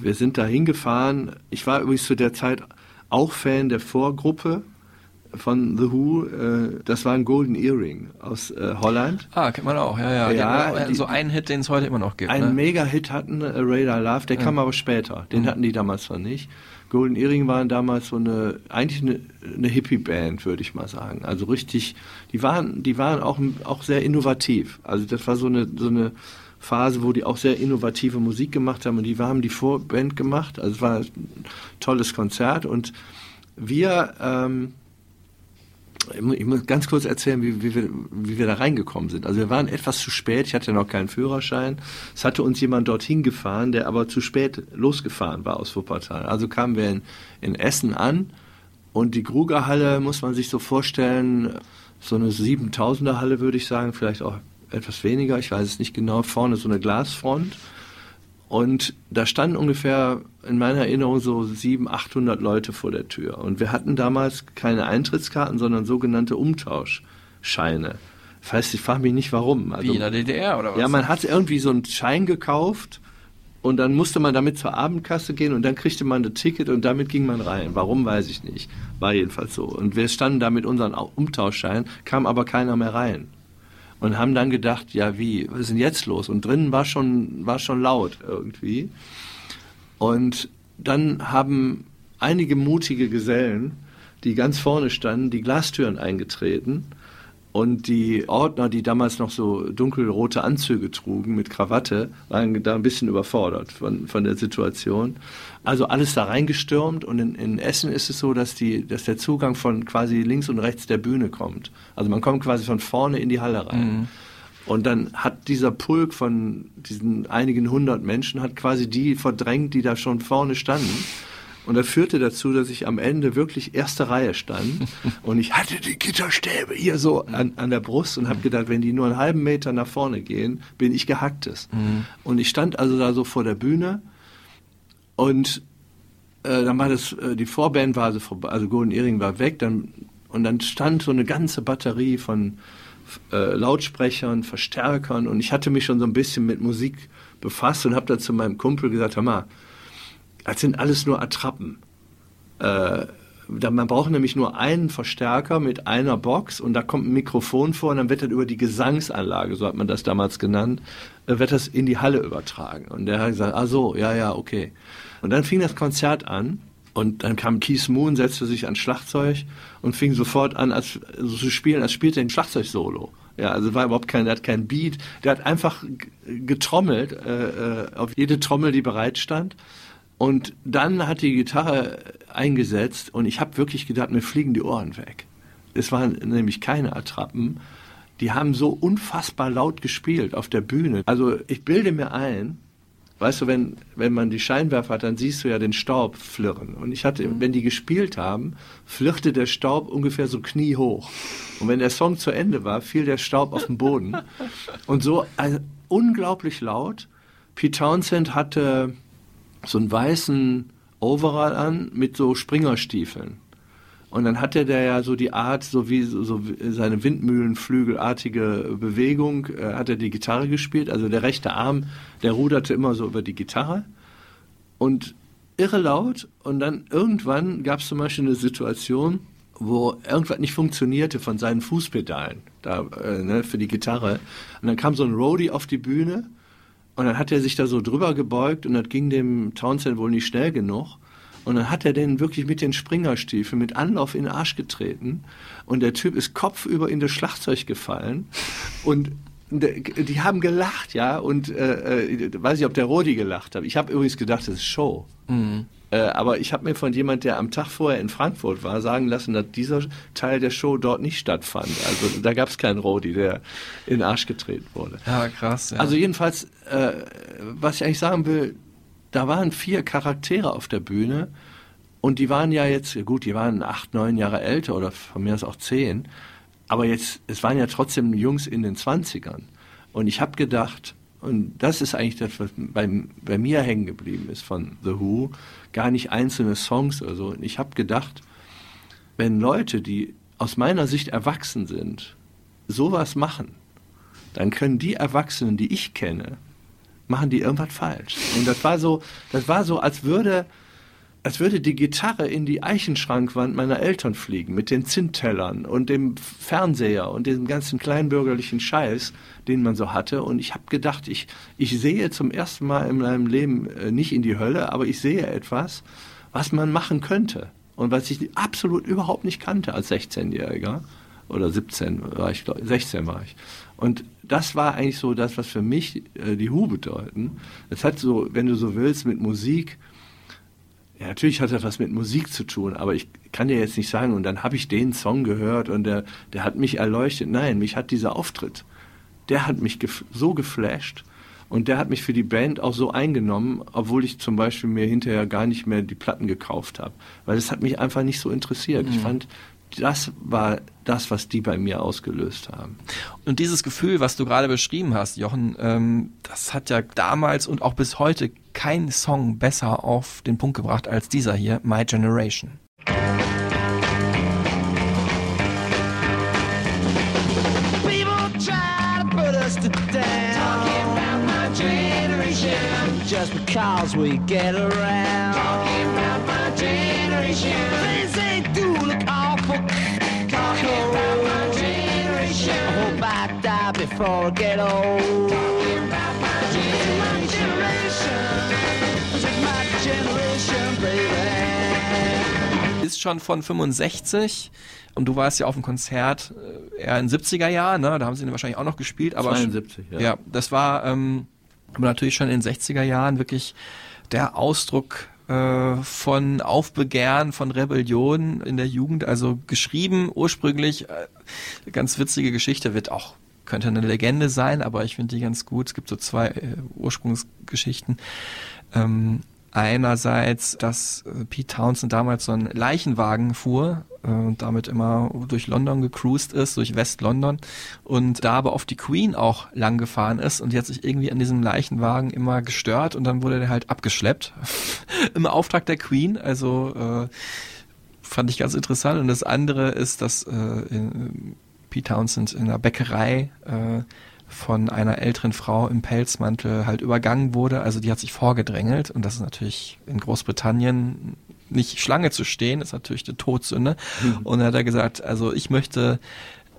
wir sind da hingefahren. Ich war übrigens zu der Zeit auch Fan der Vorgruppe von The Who. Äh, das war ein Golden Earring aus äh, Holland. ah, kennt man auch, ja, ja. Ja, haben die- so einen Hit, den es heute immer noch gibt. Einen ne? Mega-Hit hatten äh, Radar Love, der kam aber später. Den hatten die damals noch nicht. Golden Earring waren damals so eine, eigentlich eine, eine Hippie-Band, würde ich mal sagen. Also richtig, die waren, die waren auch, auch sehr innovativ. Also das war so eine, so eine Phase, wo die auch sehr innovative Musik gemacht haben und die haben die Vorband gemacht. Also es war ein tolles Konzert und wir, ähm, ich mu- ich muss ganz kurz erzählen, wie, wie, wir, wie wir da reingekommen sind. Also wir waren etwas zu spät, ich hatte noch keinen Führerschein. Es hatte uns jemand dorthin gefahren, der aber zu spät losgefahren war aus Wuppertal. Also kamen wir in, in Essen an und die Grugerhalle muss man sich so vorstellen, so eine 7000er Halle würde ich sagen, vielleicht auch etwas weniger, ich weiß es nicht genau. Vorne so eine Glasfront und da standen ungefähr in meiner Erinnerung so 700, 800 Leute vor der Tür. Und wir hatten damals keine Eintrittskarten, sondern sogenannte Umtauschscheine. Das heißt, ich frage mich nicht warum. Also, Wie in der DDR oder was? ja, man hat irgendwie so einen Schein gekauft und dann musste man damit zur Abendkasse gehen und dann kriegte man das Ticket und damit ging man rein. Warum, weiß ich nicht. War jedenfalls so. Und wir standen da mit unseren Au- Umtauschscheinen, kam aber keiner mehr rein. Und haben dann gedacht, ja wie, was ist denn jetzt los? Und drinnen war schon, war schon laut irgendwie. Und dann haben einige mutige Gesellen, die ganz vorne standen, die Glastüren eingetreten. Und die Ordner, die damals noch so dunkelrote Anzüge trugen mit Krawatte, waren da ein bisschen überfordert von, von der Situation. Also alles da reingestürmt und in, in Essen ist es so, dass, die, dass der Zugang von quasi links und rechts der Bühne kommt. Also man kommt quasi von vorne in die Halle rein. Und dann hat dieser Pulk von diesen einigen hundert Menschen hat quasi die verdrängt, die da schon vorne standen. Und das führte dazu, dass ich am Ende wirklich erste Reihe stand und ich hatte die Gitterstäbe hier so an, an der Brust und habe gedacht, wenn die nur einen halben Meter nach vorne gehen, bin ich gehacktes. Mhm. Und ich stand also da so vor der Bühne und äh, dann war das, äh, die Vorband war also vorbei, also Golden Earring war weg, dann, und dann stand so eine ganze Batterie von äh, Lautsprechern, Verstärkern und ich hatte mich schon so ein bisschen mit Musik befasst und habe dann zu meinem Kumpel gesagt, hör mal, das sind alles nur Attrappen. Äh, man braucht nämlich nur einen Verstärker mit einer Box und da kommt ein Mikrofon vor und dann wird das über die Gesangsanlage, so hat man das damals genannt, äh, wird das in die Halle übertragen. Und der hat gesagt, ah so, ja, ja, okay. Und dann fing das Konzert an und dann kam Keith Moon, setzte sich ans Schlagzeug und fing sofort an als, also zu spielen, als spielte er ein Schlagzeugsolo. Ja, also war überhaupt kein, der hat kein Beat, der hat einfach getrommelt äh, äh, auf jede Trommel, die bereit stand. Und dann hat die Gitarre eingesetzt und ich habe wirklich gedacht, mir fliegen die Ohren weg. Es waren nämlich keine Attrappen. Die haben so unfassbar laut gespielt auf der Bühne. Also ich bilde mir ein, weißt du, wenn, wenn man die Scheinwerfer hat, dann siehst du ja den Staub flirren. Und ich hatte, wenn die gespielt haben, flirrte der Staub ungefähr so kniehoch. Und wenn der Song zu Ende war, fiel der Staub auf den Boden. Und so also, unglaublich laut. Pete Townsend hatte so einen weißen Overall an mit so Springerstiefeln. Und dann hatte der ja so die Art, so wie so, seine Windmühlenflügelartige Bewegung, äh, hat er die Gitarre gespielt. Also der rechte Arm, der ruderte immer so über die Gitarre. Und irre laut. Und dann irgendwann gab es zum Beispiel eine Situation, wo irgendwas nicht funktionierte von seinen Fußpedalen da, äh, ne, für die Gitarre. Und dann kam so ein Roadie auf die Bühne und dann hat er sich da so drüber gebeugt und das ging dem Townsend wohl nicht schnell genug. Und dann hat er den wirklich mit den Springerstiefeln mit Anlauf in den Arsch getreten. Und der Typ ist kopfüber in das Schlagzeug gefallen. Und die haben gelacht, ja. Und äh, äh, weiß ich, ob der Rodi gelacht hat. Ich habe übrigens gedacht, das ist Show. Mhm. Äh, aber ich habe mir von jemand, der am Tag vorher in Frankfurt war, sagen lassen, dass dieser Teil der Show dort nicht stattfand. Also da gab es keinen Rodi, der in den Arsch getreten wurde. Ja, krass. Ja. Also jedenfalls, äh, was ich eigentlich sagen will, da waren vier Charaktere auf der Bühne und die waren ja jetzt, gut, die waren acht, neun Jahre älter oder von mir aus auch zehn, aber jetzt, es waren ja trotzdem Jungs in den Zwanzigern. Und ich habe gedacht, und das ist eigentlich das, was bei, bei mir hängen geblieben ist von The Who, gar nicht einzelne Songs oder so. Und ich habe gedacht, wenn Leute, die aus meiner Sicht erwachsen sind, sowas machen, dann können die Erwachsenen, die ich kenne, machen die irgendwas falsch. Und das war so, das war so, als würde, als würde die Gitarre in die Eichenschrankwand meiner Eltern fliegen mit den Zinntellern und dem Fernseher und dem ganzen kleinbürgerlichen Scheiß, den man so hatte. Und ich habe gedacht, ich, ich sehe zum ersten Mal in meinem Leben äh, nicht in die Hölle, aber ich sehe etwas, was man machen könnte und was ich absolut überhaupt nicht kannte als 16-Jähriger oder 17 war ich, 16 war ich. Und das war eigentlich so das, was für mich äh, die Hu bedeuten. Das hat so, wenn du so willst, mit Musik, ja, natürlich hat das was mit Musik zu tun, aber ich kann dir jetzt nicht sagen, und dann habe ich den Song gehört und der, der hat mich erleuchtet. Nein, mich hat dieser Auftritt, der hat mich gef so geflasht und der hat mich für die Band auch so eingenommen, obwohl ich zum Beispiel mir hinterher gar nicht mehr die Platten gekauft habe. Weil es hat mich einfach nicht so interessiert. Mhm. Ich fand, das war das, was die bei mir ausgelöst haben. Und dieses Gefühl, was du gerade beschrieben hast, Jochen, ähm, das hat ja damals und auch bis heute kein Song besser auf den Punkt gebracht als dieser hier, My Generation. Just because we get around. Talking about my generation. Things they do look awful. Talking about my generation. I hope I die before I get old. Talking about my generation. Ist schon von 65 und du warst ja auf dem Konzert äh, eher in 70er Jahren, ne? da haben sie den wahrscheinlich auch noch gespielt. Aber 72, ja. Ja, das war ähm, aber natürlich schon in den 60er Jahren wirklich der Ausdruck äh, von Aufbegehren, von Rebellion in der Jugend. Also geschrieben ursprünglich, äh, ganz witzige Geschichte, wird auch könnte eine Legende sein, aber ich finde die ganz gut. Es gibt so zwei äh, Ursprungsgeschichten. Ähm, Einerseits, dass äh, Pete Townsend damals so einen Leichenwagen fuhr äh, und damit immer durch London gecruised ist, durch West-London und da aber auf die Queen auch lang gefahren ist und die hat sich irgendwie an diesem Leichenwagen immer gestört und dann wurde der halt abgeschleppt im Auftrag der Queen, also äh, fand ich ganz interessant und das andere ist, dass äh, in, Pete Townsend in einer Bäckerei äh, von einer älteren Frau im Pelzmantel halt übergangen wurde. Also die hat sich vorgedrängelt und das ist natürlich in Großbritannien nicht Schlange zu stehen, ist natürlich eine Todsünde. Mhm. Und dann hat er gesagt, also ich möchte,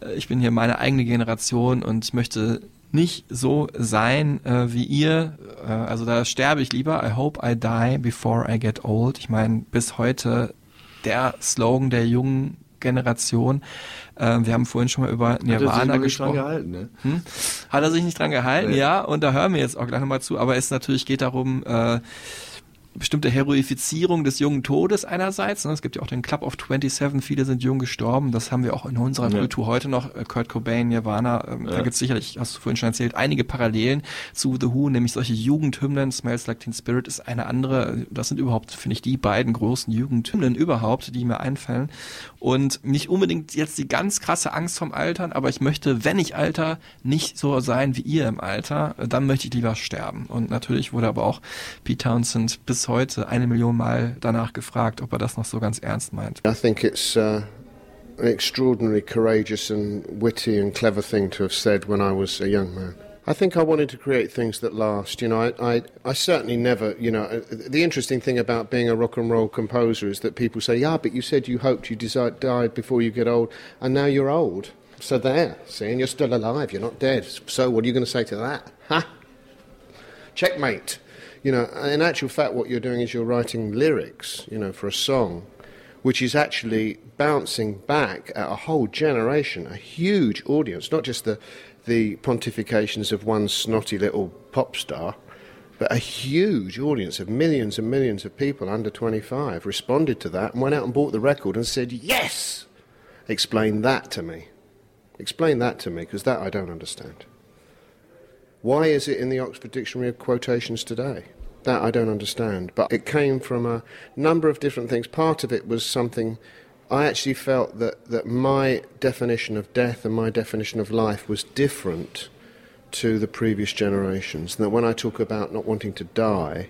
äh, ich bin hier meine eigene Generation und ich möchte nicht so sein äh, wie ihr. Äh, also da sterbe ich lieber. I hope I die before I get old. Ich meine, bis heute der Slogan der jungen Generation. Ähm, wir haben vorhin schon mal über Nirvana gesprochen. Gehalten, ne? hm? Hat er sich nicht dran gehalten, nee. ja. Und da hören wir jetzt auch gleich nochmal zu. Aber es natürlich geht darum, äh, bestimmte Heroifizierung des jungen Todes einerseits. Ne? Es gibt ja auch den Club of 27, viele sind jung gestorben. Das haben wir auch in unserer ja. Kultur heute noch. Äh, Kurt Cobain, Nirvana, ähm, ja. da gibt es sicherlich, hast du vorhin schon erzählt, einige Parallelen zu The Who, nämlich solche Jugendhymnen. Smells Like Teen Spirit ist eine andere. Das sind überhaupt, finde ich, die beiden großen Jugendhymnen überhaupt, die mir einfallen. Und nicht unbedingt jetzt die ganz krasse Angst vom Altern, aber ich möchte, wenn ich alter, nicht so sein wie ihr im Alter. Dann möchte ich lieber sterben. Und natürlich wurde aber auch Pete Townsend bis heute eine Million Mal danach gefragt, ob er das noch so ganz ernst meint. I think it's uh, an extraordinarily courageous and witty and clever thing to have said when I was a young man. I think I wanted to create things that last. You know, I, I, I, certainly never, you know, the interesting thing about being a rock and roll composer is that people say, yeah, but you said you hoped you died before you get old, and now you're old. So there, see, and you're still alive, you're not dead. So what are you going to say to that? Ha! Checkmate. You know, in actual fact, what you're doing is you're writing lyrics, you know, for a song, which is actually bouncing back at a whole generation, a huge audience, not just the, the pontifications of one snotty little pop star, but a huge audience of millions and millions of people under 25 responded to that and went out and bought the record and said, Yes! Explain that to me. Explain that to me, because that I don't understand. Why is it in the Oxford Dictionary of Quotations today? That I don't understand. But it came from a number of different things. Part of it was something I actually felt that, that my definition of death and my definition of life was different to the previous generations. And that when I talk about not wanting to die,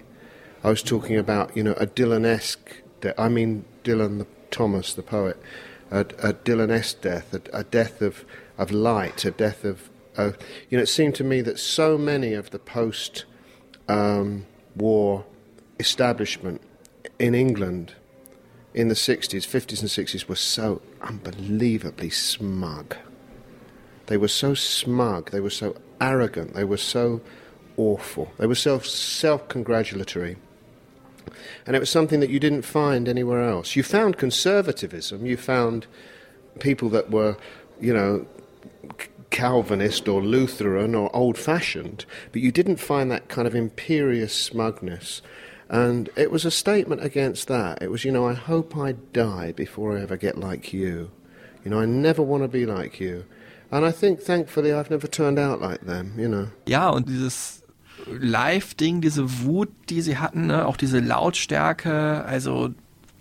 I was talking about, you know, a Dylan-esque, de- I mean Dylan the, Thomas, the poet, a, a Dylan-esque death, a, a death of, of light, a death of uh, you know, it seemed to me that so many of the post um, war establishment in England in the 60s, 50s, and 60s were so unbelievably smug. They were so smug, they were so arrogant, they were so awful, they were self self congratulatory. And it was something that you didn't find anywhere else. You found conservatism, you found people that were, you know, Calvinist or Lutheran or old fashioned, but you didn't find that kind of imperious smugness. And it was a statement against that. It was, you know, I hope I die before I ever get like you. You know, I never want to be like you. And I think, thankfully, I've never turned out like them, you know. Ja, und dieses Live-Ding, diese Wut, die sie hatten, ne? auch diese Lautstärke, also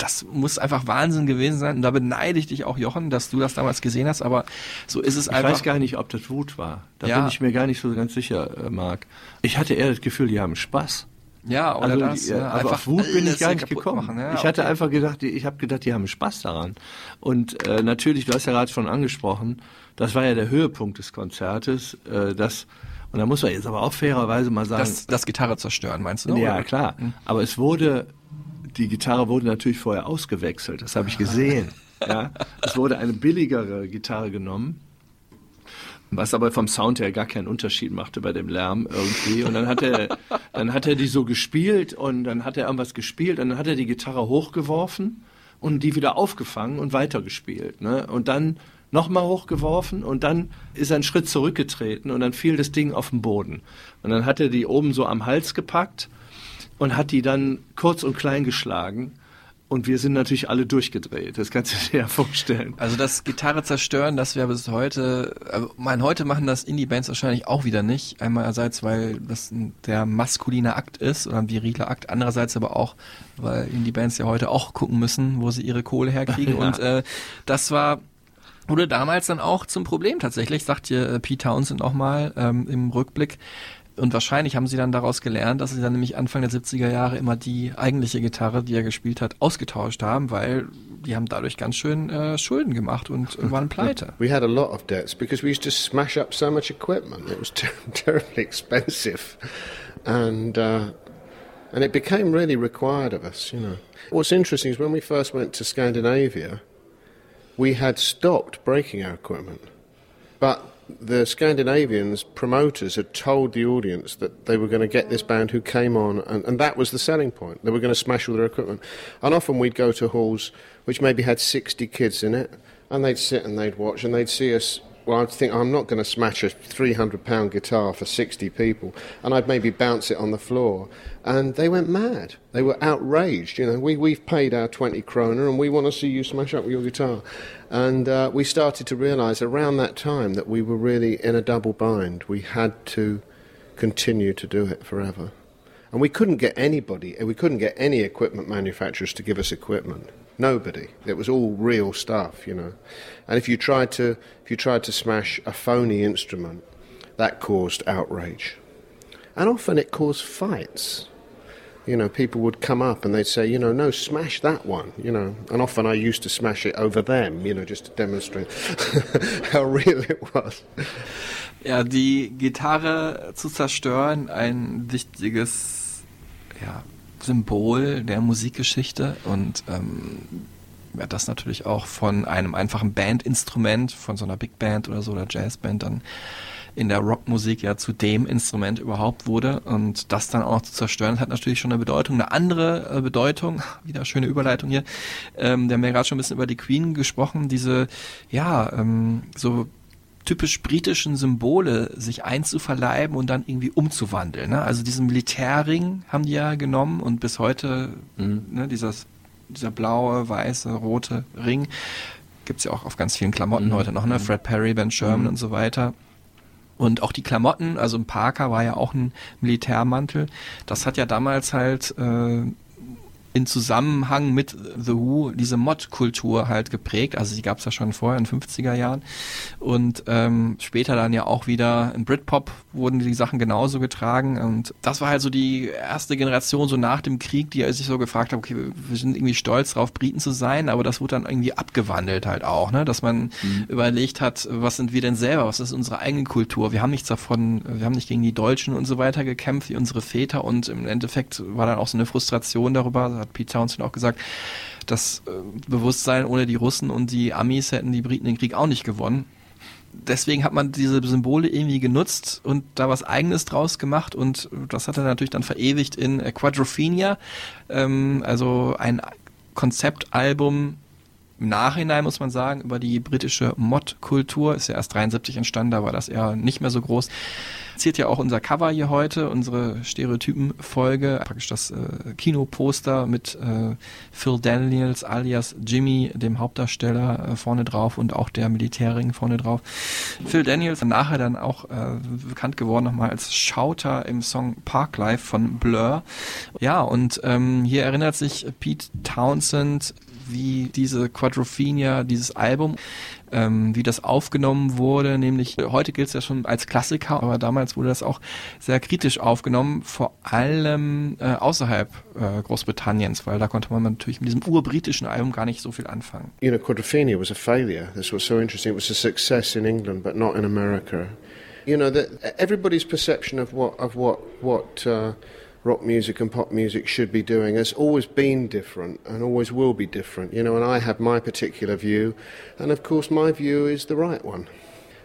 das muss einfach Wahnsinn gewesen sein. Und da beneide ich dich auch, Jochen, dass du das damals gesehen hast, aber so ist es ich einfach. Ich weiß gar nicht, ob das Wut war. Da ja. bin ich mir gar nicht so ganz sicher, äh, Marc. Ich hatte eher das Gefühl, die haben Spaß. Ja, oder also, das. Die, ja, aber auf Wut bin ich gar nicht gekommen. Machen, ja, ich hatte okay. einfach gedacht, ich habe gedacht, die haben Spaß daran. Und äh, natürlich, du hast ja gerade schon angesprochen, das war ja der Höhepunkt des Konzertes, äh, das und da muss man jetzt aber auch fairerweise mal sagen. Das, das Gitarre zerstören, meinst du? Ja, oder? klar. Mhm. Aber es wurde die Gitarre wurde natürlich vorher ausgewechselt, das habe ich gesehen. ja. Es wurde eine billigere Gitarre genommen, was aber vom Sound her gar keinen Unterschied machte bei dem Lärm irgendwie. Und dann hat er, dann hat er die so gespielt und dann hat er irgendwas gespielt und dann hat er die Gitarre hochgeworfen und die wieder aufgefangen und weitergespielt. Ne? Und dann nochmal hochgeworfen und dann ist er einen Schritt zurückgetreten und dann fiel das Ding auf den Boden. Und dann hat er die oben so am Hals gepackt und hat die dann kurz und klein geschlagen Und wir sind natürlich alle durchgedreht. Das kannst du dir ja vorstellen. Also das Gitarre zerstören, das wäre bis heute, also mein, heute machen das Indie-Bands wahrscheinlich auch wieder nicht. Einerseits, weil das der maskuline Akt ist oder ein viriler Akt. Andererseits aber auch, weil Indie-Bands ja heute auch gucken müssen, wo sie ihre Kohle herkriegen. Ja. Und äh, das war wurde damals dann auch zum Problem tatsächlich, sagt hier äh, Pete Townsend auch mal ähm, im Rückblick. Und wahrscheinlich haben sie dann daraus gelernt, dass sie dann nämlich Anfang der 70er Jahre immer die eigentliche Gitarre, die er gespielt hat, ausgetauscht haben, weil die haben dadurch ganz schön äh, Schulden gemacht und waren pleite. We had a lot of debts because we used to smash up so much equipment. It was ter- terribly expensive, and uh, and it became really required of us. You know, what's interesting is when we first went to Scandinavia, we had stopped breaking our equipment, but the Scandinavians promoters had told the audience that they were going to get this band who came on, and, and that was the selling point. They were going to smash all their equipment. And often we'd go to halls which maybe had 60 kids in it, and they'd sit and they'd watch, and they'd see us. Well, I'd think I'm not going to smash a 300 pound guitar for 60 people, and I'd maybe bounce it on the floor. And they went mad. They were outraged. You know, we, we've paid our 20 kroner and we want to see you smash up your guitar. And uh, we started to realize around that time that we were really in a double bind. We had to continue to do it forever. And we couldn't get anybody, we couldn't get any equipment manufacturers to give us equipment. Nobody. It was all real stuff, you know. And if you tried to, if you tried to smash a phony instrument, that caused outrage. And often it caused fights. You know, people would come up and they'd say, you know, no, smash that one, you know. And often I used to smash it over them, you know, just to demonstrate how real it was. Ja, die Gitarre zu zerstören, ein wichtiges ja, Symbol der Musikgeschichte und ähm, ja, das natürlich auch von einem einfachen Bandinstrument, von so einer Big Band oder so oder Jazzband dann in der Rockmusik ja zu dem Instrument überhaupt wurde und das dann auch zu zerstören, hat natürlich schon eine Bedeutung. Eine andere äh, Bedeutung, wieder schöne Überleitung hier, ähm, der haben ja gerade schon ein bisschen über die Queen gesprochen, diese, ja, ähm, so typisch britischen Symbole sich einzuverleiben und dann irgendwie umzuwandeln. Ne? Also diesen Militärring haben die ja genommen und bis heute ne, dieses, dieser blaue, weiße, rote Ring gibt's ja auch auf ganz vielen Klamotten heute noch, ne? Fred Perry, Ben Sherman und so weiter. Und auch die Klamotten, also ein Parker war ja auch ein Militärmantel. Das hat ja damals halt äh, in Zusammenhang mit The Who diese Mod-Kultur halt geprägt. Also die gab es ja schon vorher in den 50er Jahren. Und ähm, später dann ja auch wieder in Britpop wurden die Sachen genauso getragen. Und das war halt so die erste Generation so nach dem Krieg, die sich so gefragt hat, okay, wir sind irgendwie stolz drauf, Briten zu sein, aber das wurde dann irgendwie abgewandelt halt auch, ne? Dass man überlegt hat, was sind wir denn selber, was ist unsere eigene Kultur? Wir haben nichts davon, wir haben nicht gegen die Deutschen und so weiter gekämpft wie unsere Väter und im Endeffekt war dann auch so eine Frustration darüber, hat Pete Townsend auch gesagt, das äh, Bewusstsein ohne die Russen und die Amis hätten die Briten den Krieg auch nicht gewonnen. Deswegen hat man diese Symbole irgendwie genutzt und da was Eigenes draus gemacht und das hat er natürlich dann verewigt in äh, Quadrophenia, ähm, also ein Konzeptalbum im Nachhinein muss man sagen, über die britische Mod-Kultur, ist ja erst 73 entstanden, da war das eher nicht mehr so groß. Ziert ja auch unser Cover hier heute, unsere Stereotypen-Folge, praktisch das äh, Kinoposter mit äh, Phil Daniels alias Jimmy, dem Hauptdarsteller, äh, vorne drauf und auch der Militärring vorne drauf. Phil Daniels, nachher dann auch äh, bekannt geworden nochmal als Schauter im Song Parklife von Blur. Ja, und ähm, hier erinnert sich Pete Townsend wie diese Quadrophenia, dieses Album, ähm, wie das aufgenommen wurde, nämlich heute gilt es ja schon als Klassiker, aber damals wurde das auch sehr kritisch aufgenommen, vor allem äh, außerhalb äh, Großbritanniens, weil da konnte man natürlich mit diesem urbritischen Album gar nicht so viel anfangen. You know, Quadrophenia was a failure. That's what's so interesting. It was a success in England, but not in America. You know, that everybody's perception of what of what what uh, rock music and pop music should be doing has always been different and always will be different. You know, and I have my particular view, and of course, my view is the right one.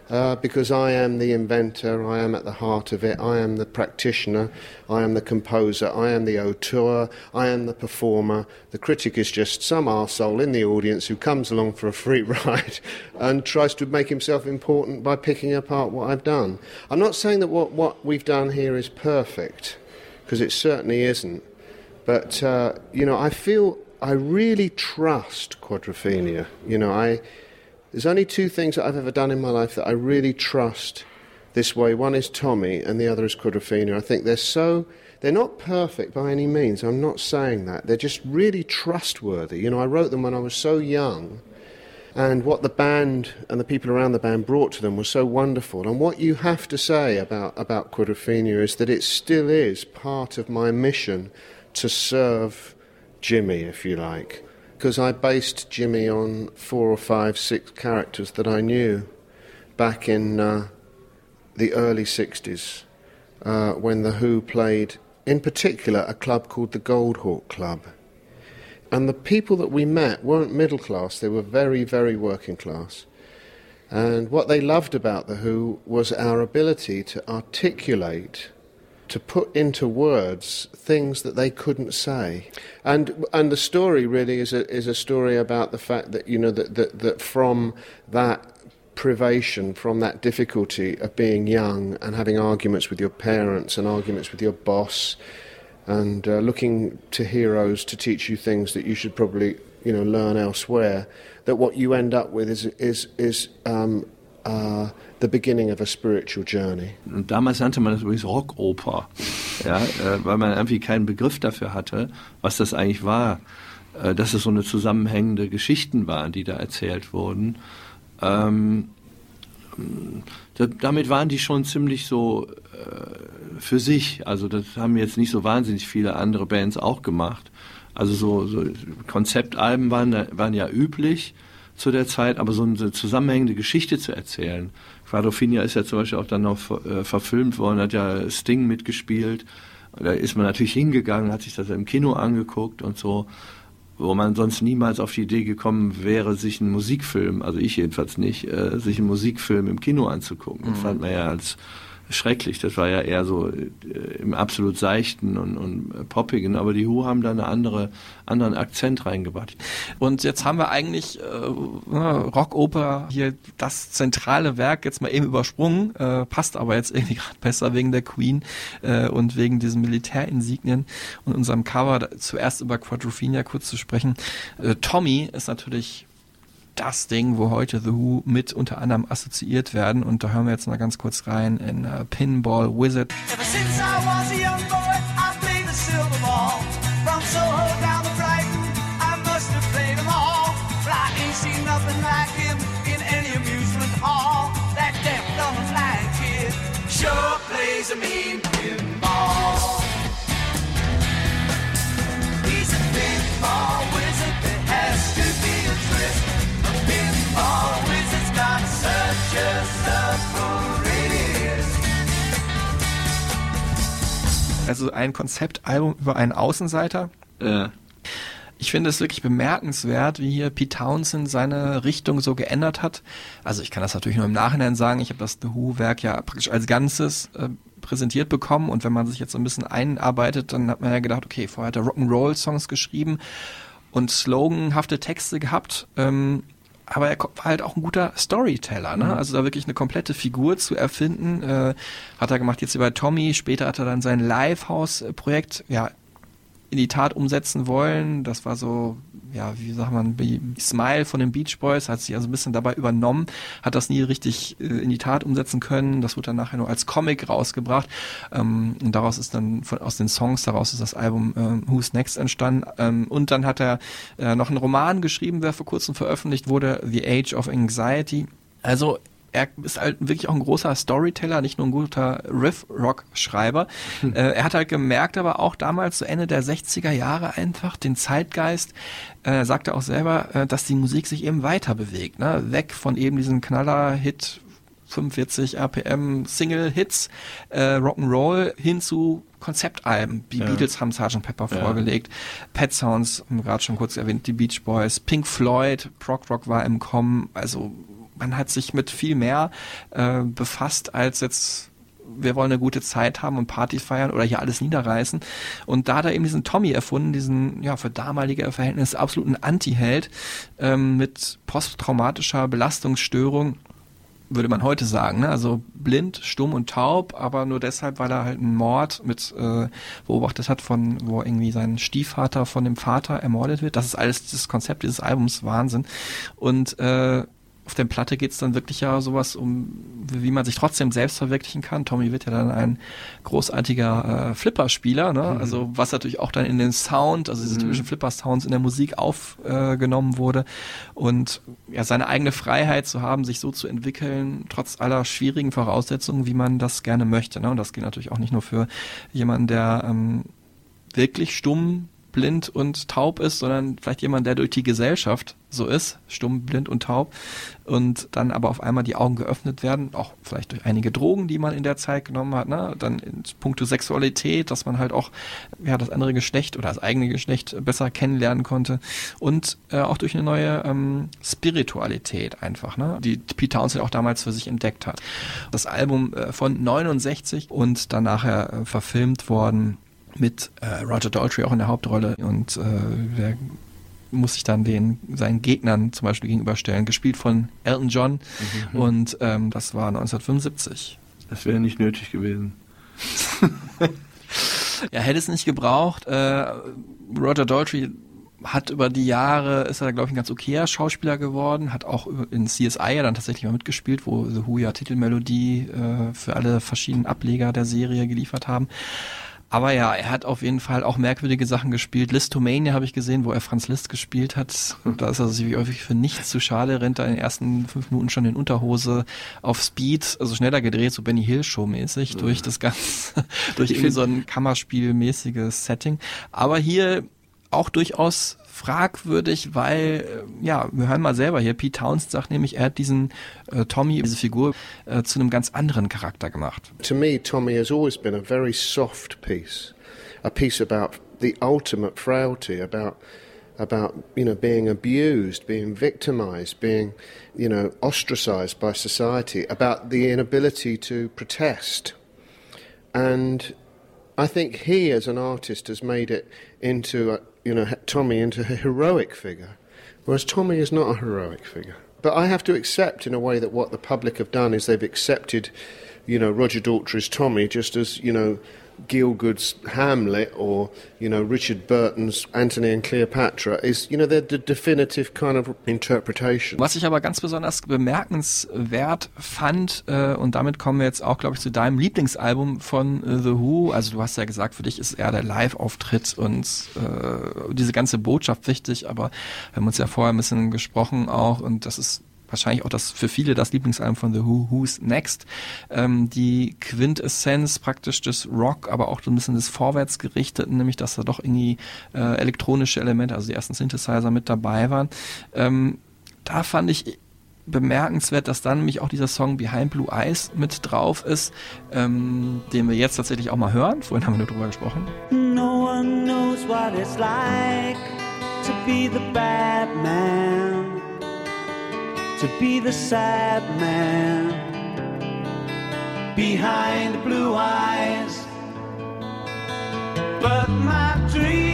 Uh, because I am the inventor, I am at the heart of it, I am the practitioner, I am the composer, I am the auteur, I am the performer. The critic is just some arsehole in the audience who comes along for a free ride and tries to make himself important by picking apart what I've done. I'm not saying that what, what we've done here is perfect, because it certainly isn't. But, uh, you know, I feel I really trust Quadrophenia. You know, I there's only two things that I've ever done in my life that I really trust this way. One is Tommy, and the other is Quadrophenia. I think they're so they're not perfect by any means. I'm not saying that. They're just really trustworthy. You know, I wrote them when I was so young. And what the band and the people around the band brought to them was so wonderful. And what you have to say about, about Quadrophenia is that it still is part of my mission to serve Jimmy, if you like. Because I based Jimmy on four or five, six characters that I knew back in uh, the early 60s uh, when The Who played, in particular, a club called the Goldhawk Club. And the people that we met weren't middle class, they were very, very working class. And what they loved about The Who was our ability to articulate, to put into words things that they couldn't say. And, and the story really is a, is a story about the fact that, you know, that, that, that from that privation, from that difficulty of being young and having arguments with your parents and arguments with your boss and uh, looking to heroes to teach you things that you should probably you know learn elsewhere that what you end up with is is is um, uh, the beginning of a spiritual journey. Und damals nannte man das übrigens Rockoper, ja, äh, weil man irgendwie keinen Begriff dafür hatte, was das eigentlich war, äh, dass es so eine zusammenhängende Geschichten waren, die da erzählt wurden. Ähm, damit waren die schon ziemlich so äh, für sich. Also das haben jetzt nicht so wahnsinnig viele andere Bands auch gemacht. Also so, so Konzeptalben waren, waren ja üblich zu der Zeit, aber so eine zusammenhängende Geschichte zu erzählen. Quadrophenia ist ja zum Beispiel auch dann noch äh, verfilmt worden, hat ja Sting mitgespielt. Da ist man natürlich hingegangen, hat sich das im Kino angeguckt und so wo man sonst niemals auf die Idee gekommen wäre, sich einen Musikfilm, also ich jedenfalls nicht, äh, sich einen Musikfilm im Kino anzugucken. Das mhm. fand man ja als schrecklich. Das war ja eher so äh, im absolut seichten und, und äh, poppigen, aber die Who haben da einen andere, anderen Akzent reingebracht. Und jetzt haben wir eigentlich äh, Rockoper hier das zentrale Werk jetzt mal eben übersprungen, äh, passt aber jetzt irgendwie gerade besser wegen der Queen äh, und wegen diesen Militärinsignien und unserem Cover zuerst über Quadrophenia kurz zu sprechen. Äh, Tommy ist natürlich das Ding, wo heute The Who mit unter anderem assoziiert werden. Und da hören wir jetzt mal ganz kurz rein in uh, Pinball Wizard. Ever Also ein Konzeptalbum über einen Außenseiter. Äh. Ich finde es wirklich bemerkenswert, wie hier Pete Townsend seine Richtung so geändert hat. Also ich kann das natürlich nur im Nachhinein sagen. Ich habe das The Who-Werk ja praktisch als Ganzes äh, präsentiert bekommen und wenn man sich jetzt so ein bisschen einarbeitet, dann hat man ja gedacht, okay, vorher hat er Rock'n'Roll-Songs geschrieben und sloganhafte Texte gehabt. Ähm, aber er war halt auch ein guter Storyteller, ne? Mhm. Also da wirklich eine komplette Figur zu erfinden, äh, hat er gemacht jetzt bei Tommy, später hat er dann sein Livehouse-Projekt, ja, in die Tat umsetzen wollen. Das war so, ja, wie sagt man, Smile von den Beach Boys, hat sich also ein bisschen dabei übernommen, hat das nie richtig äh, in die Tat umsetzen können. Das wurde dann nachher nur als Comic rausgebracht. Ähm, und daraus ist dann von, aus den Songs, daraus ist das Album äh, Who's Next entstanden. Ähm, und dann hat er äh, noch einen Roman geschrieben, der vor kurzem veröffentlicht wurde, The Age of Anxiety. Also er ist halt wirklich auch ein großer Storyteller, nicht nur ein guter Riff-Rock-Schreiber. Hm. Äh, er hat halt gemerkt, aber auch damals, zu so Ende der 60er Jahre einfach, den Zeitgeist, äh, er sagte auch selber, äh, dass die Musik sich eben weiter bewegt. Ne? Weg von eben diesen Knaller-Hit 45 RPM Single-Hits, äh, Rock'n'Roll hin zu Konzeptalben. Die ja. Beatles haben Sgt. Pepper ja. vorgelegt, Pet Sounds, gerade schon kurz erwähnt, die Beach Boys, Pink Floyd, Prog Rock war im Kommen, also man hat sich mit viel mehr äh, befasst als jetzt wir wollen eine gute Zeit haben und Party feiern oder hier alles niederreißen. Und da hat er eben diesen Tommy erfunden, diesen, ja, für damalige Verhältnisse absoluten Anti-Held ähm, mit posttraumatischer Belastungsstörung würde man heute sagen. Ne? Also blind, stumm und taub, aber nur deshalb, weil er halt einen Mord mit äh, beobachtet hat, von wo irgendwie sein Stiefvater von dem Vater ermordet wird. Das ist alles das Konzept dieses Albums Wahnsinn. Und äh, auf der Platte geht's dann wirklich ja sowas um, wie man sich trotzdem selbst verwirklichen kann. Tommy wird ja dann ein großartiger äh, Flipper-Spieler, ne? Mhm. also was natürlich auch dann in den Sound, also diese Mhm. typischen Flipper-Sounds in der Musik aufgenommen äh, wurde und ja seine eigene Freiheit zu haben, sich so zu entwickeln, trotz aller schwierigen Voraussetzungen, wie man das gerne möchte. Ne? Und das gilt natürlich auch nicht nur für jemanden, der ähm, wirklich stumm, blind und taub ist, sondern vielleicht jemand, der durch die Gesellschaft so ist, stumm, blind und taub, und dann aber auf einmal die Augen geöffnet werden, auch vielleicht durch einige Drogen, die man in der Zeit genommen hat, ne? dann in puncto Sexualität, dass man halt auch ja das andere Geschlecht oder das eigene Geschlecht besser kennenlernen konnte und äh, auch durch eine neue ähm, Spiritualität einfach, ne? die Pete Townsend auch damals für sich entdeckt hat. Das Album äh, von 69 und dann nachher äh, verfilmt worden mit äh, Roger Daltrey auch in der Hauptrolle und äh, der muss sich dann den seinen Gegnern zum Beispiel gegenüberstellen, gespielt von Elton John Mhm. und ähm, das war 1975. Das wäre nicht nötig gewesen. Ja, hätte es nicht gebraucht. Äh, Roger Daltrey hat über die Jahre, ist er, glaube ich, ein ganz okayer Schauspieler geworden, hat auch in CSI ja dann tatsächlich mal mitgespielt, wo The Who ja Titelmelodie äh, für alle verschiedenen Ableger der Serie geliefert haben. Aber ja, er hat auf jeden Fall auch merkwürdige Sachen gespielt. Listomania habe ich gesehen, wo er Franz Liszt gespielt hat. Da ist er sich häufig für nichts zu schade, rennt da in den ersten fünf Minuten schon in Unterhose auf Speed, also schneller gedreht, so Benny Hill Show mäßig, durch das ganze, durch irgendwie so ein Kammerspielmäßiges Setting. Aber hier auch durchaus fragwürdig, weil, äh, ja, wir hören mal selber hier, Pete Townsend sagt nämlich, er hat diesen äh, Tommy, diese Figur, äh, zu einem ganz anderen Charakter gemacht. To me, Tommy has always been a very soft piece, a piece about the ultimate frailty, about about you know being abused, being victimized, being you know ostracized by society, about the inability to protest, and I think he, as an artist, has made it into a, you know Tommy into a heroic figure, whereas Tommy is not a heroic figure. But I have to accept, in a way, that what the public have done is they've accepted, you know, Roger Daltrey's Tommy just as you know. Gielgud's Hamlet or you know Richard Burton's Antony and Cleopatra is you know they're the definitive kind of interpretation. Was ich aber ganz besonders bemerkenswert fand, äh, und damit kommen wir jetzt auch, glaube ich, zu deinem Lieblingsalbum von äh, The Who. Also du hast ja gesagt, für dich ist eher der Live-Auftritt und äh, diese ganze Botschaft wichtig, aber wir haben uns ja vorher ein bisschen gesprochen auch und das ist wahrscheinlich auch das für viele das Lieblingsalbum von The Who, Who's Next. Ähm, die Quintessenz praktisch des Rock, aber auch so ein bisschen des Vorwärtsgerichteten, nämlich dass da doch irgendwie äh, elektronische Elemente, also die ersten Synthesizer mit dabei waren. Ähm, da fand ich bemerkenswert, dass dann nämlich auch dieser Song Behind Blue Eyes mit drauf ist, ähm, den wir jetzt tatsächlich auch mal hören. Vorhin haben wir nur drüber gesprochen. No one knows what it's like to be the bad man, to be the sad man behind the blue eyes. But my dreams,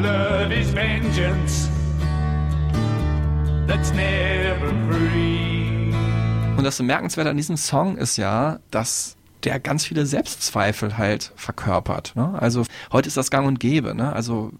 love is vengeance that's never free. Und das Bemerkenswerte an diesem Song ist ja, dass der ganz viele Selbstzweifel halt verkörpert. Ne? Also heute ist das gang und gäbe. Ne? Also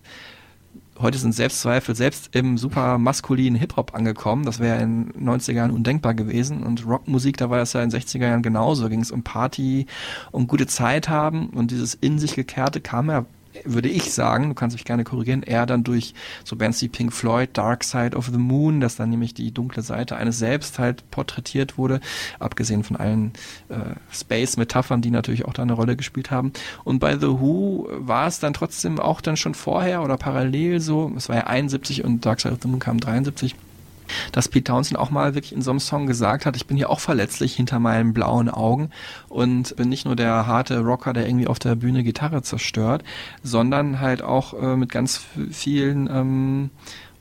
heute sind Selbstzweifel selbst im super maskulinen Hip-Hop angekommen. Das wäre in den 90er Jahren undenkbar gewesen. Und Rockmusik, da war das ja in den 60er Jahren genauso. Ging es um Party, um gute Zeit haben. Und dieses in sich gekehrte kam ja würde ich sagen, du kannst mich gerne korrigieren, eher dann durch so Bands wie Pink Floyd, Dark Side of the Moon, dass dann nämlich die dunkle Seite eines selbst halt porträtiert wurde, abgesehen von allen äh, Space-Metaphern, die natürlich auch da eine Rolle gespielt haben. Und bei The Who war es dann trotzdem auch dann schon vorher oder parallel so, es war ja 71 und Dark Side of the Moon kam 73, dass Pete Townsend auch mal wirklich in so einem Song gesagt hat, ich bin hier auch verletzlich hinter meinen blauen Augen und bin nicht nur der harte Rocker, der irgendwie auf der Bühne Gitarre zerstört, sondern halt auch äh, mit ganz vielen ähm,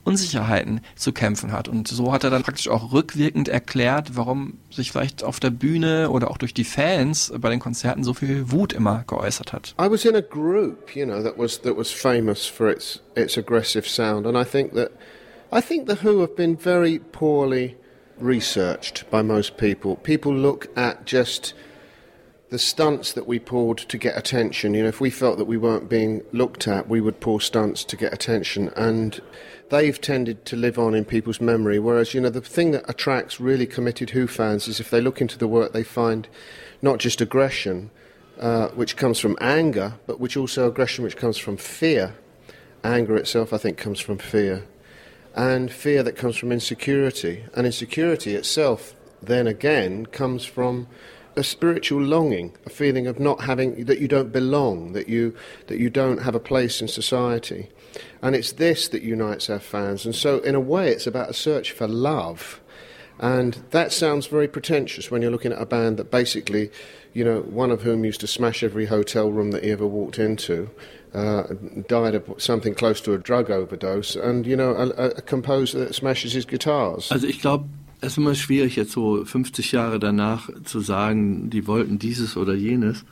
Unsicherheiten zu kämpfen hat. Und so hat er dann praktisch auch rückwirkend erklärt, warum sich vielleicht auf der Bühne oder auch durch die Fans bei den Konzerten so viel Wut immer geäußert hat. I was in a group, you know, that was that was famous for its its aggressive sound, and I think that I think the Who have been very poorly researched by most people. People look at just the stunts that we pulled to get attention. You know, if we felt that we weren't being looked at, we would pull stunts to get attention, and they've tended to live on in people's memory. Whereas, you know, the thing that attracts really committed Who fans is if they look into the work, they find not just aggression, uh, which comes from anger, but which also aggression which comes from fear. Anger itself, I think, comes from fear. And fear that comes from insecurity. And insecurity itself, then again, comes from a spiritual longing, a feeling of not having that you don't belong, that you that you don't have a place in society. And it's this that unites our fans. And so in a way it's about a search for love. And that sounds very pretentious when you're looking at a band that basically, you know, one of whom used to smash every hotel room that he ever walked into, uh, died of something close to a drug overdose, and, you know, a, a composer that smashes his guitars. Also ich glaube, es ist immer schwierig, jetzt so 50 Jahre danach zu sagen, die wollten dieses oder jenes.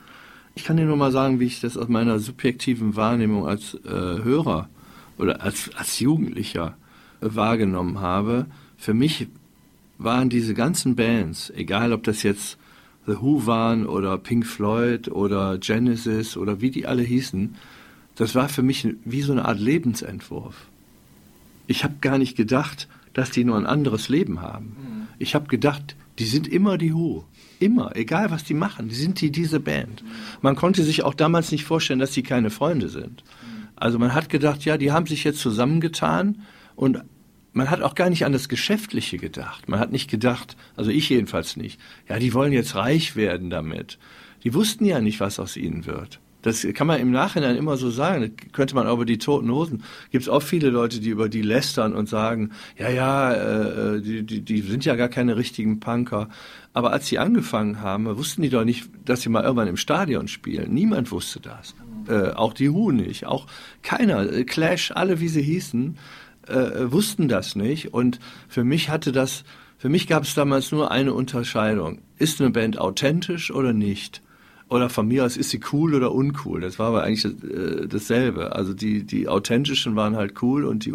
Ich kann dir nur mal sagen, wie ich das aus meiner subjektiven Wahrnehmung als äh, Hörer oder als, als Jugendlicher wahrgenommen habe. Für mich waren diese ganzen Bands, egal ob das jetzt The Who waren oder Pink Floyd oder Genesis oder wie die alle hießen, das war für mich wie so eine Art Lebensentwurf. Ich habe gar nicht gedacht, dass die nur ein anderes Leben haben. Ich habe gedacht, die sind immer die Who. Immer, egal was die machen, die sind die diese Band. Man konnte sich auch damals nicht vorstellen, dass sie keine Freunde sind. Also man hat gedacht, ja, die haben sich jetzt zusammengetan und man hat auch gar nicht an das Geschäftliche gedacht. Man hat nicht gedacht, also ich jedenfalls nicht, ja, die wollen jetzt reich werden damit. Die wussten ja nicht, was aus ihnen wird. Das kann man im Nachhinein immer so sagen. Das könnte man auch über die Toten Hosen. Gibt es auch viele Leute, die über die lästern und sagen, ja, ja, äh, die, die, die sind ja gar keine richtigen Punker. Aber als sie angefangen haben, wussten die doch nicht, dass sie mal irgendwann im Stadion spielen. Niemand wusste das. Äh, auch die Hu nicht. Auch keiner. Äh, Clash, alle wie sie hießen, äh, wussten das nicht. Und für mich hatte das, für mich gab es damals nur eine Unterscheidung. Ist eine Band authentisch oder nicht? Oder von mir aus ist sie cool oder uncool. Das war aber eigentlich äh, dasselbe. Also die, die authentischen waren halt cool und die,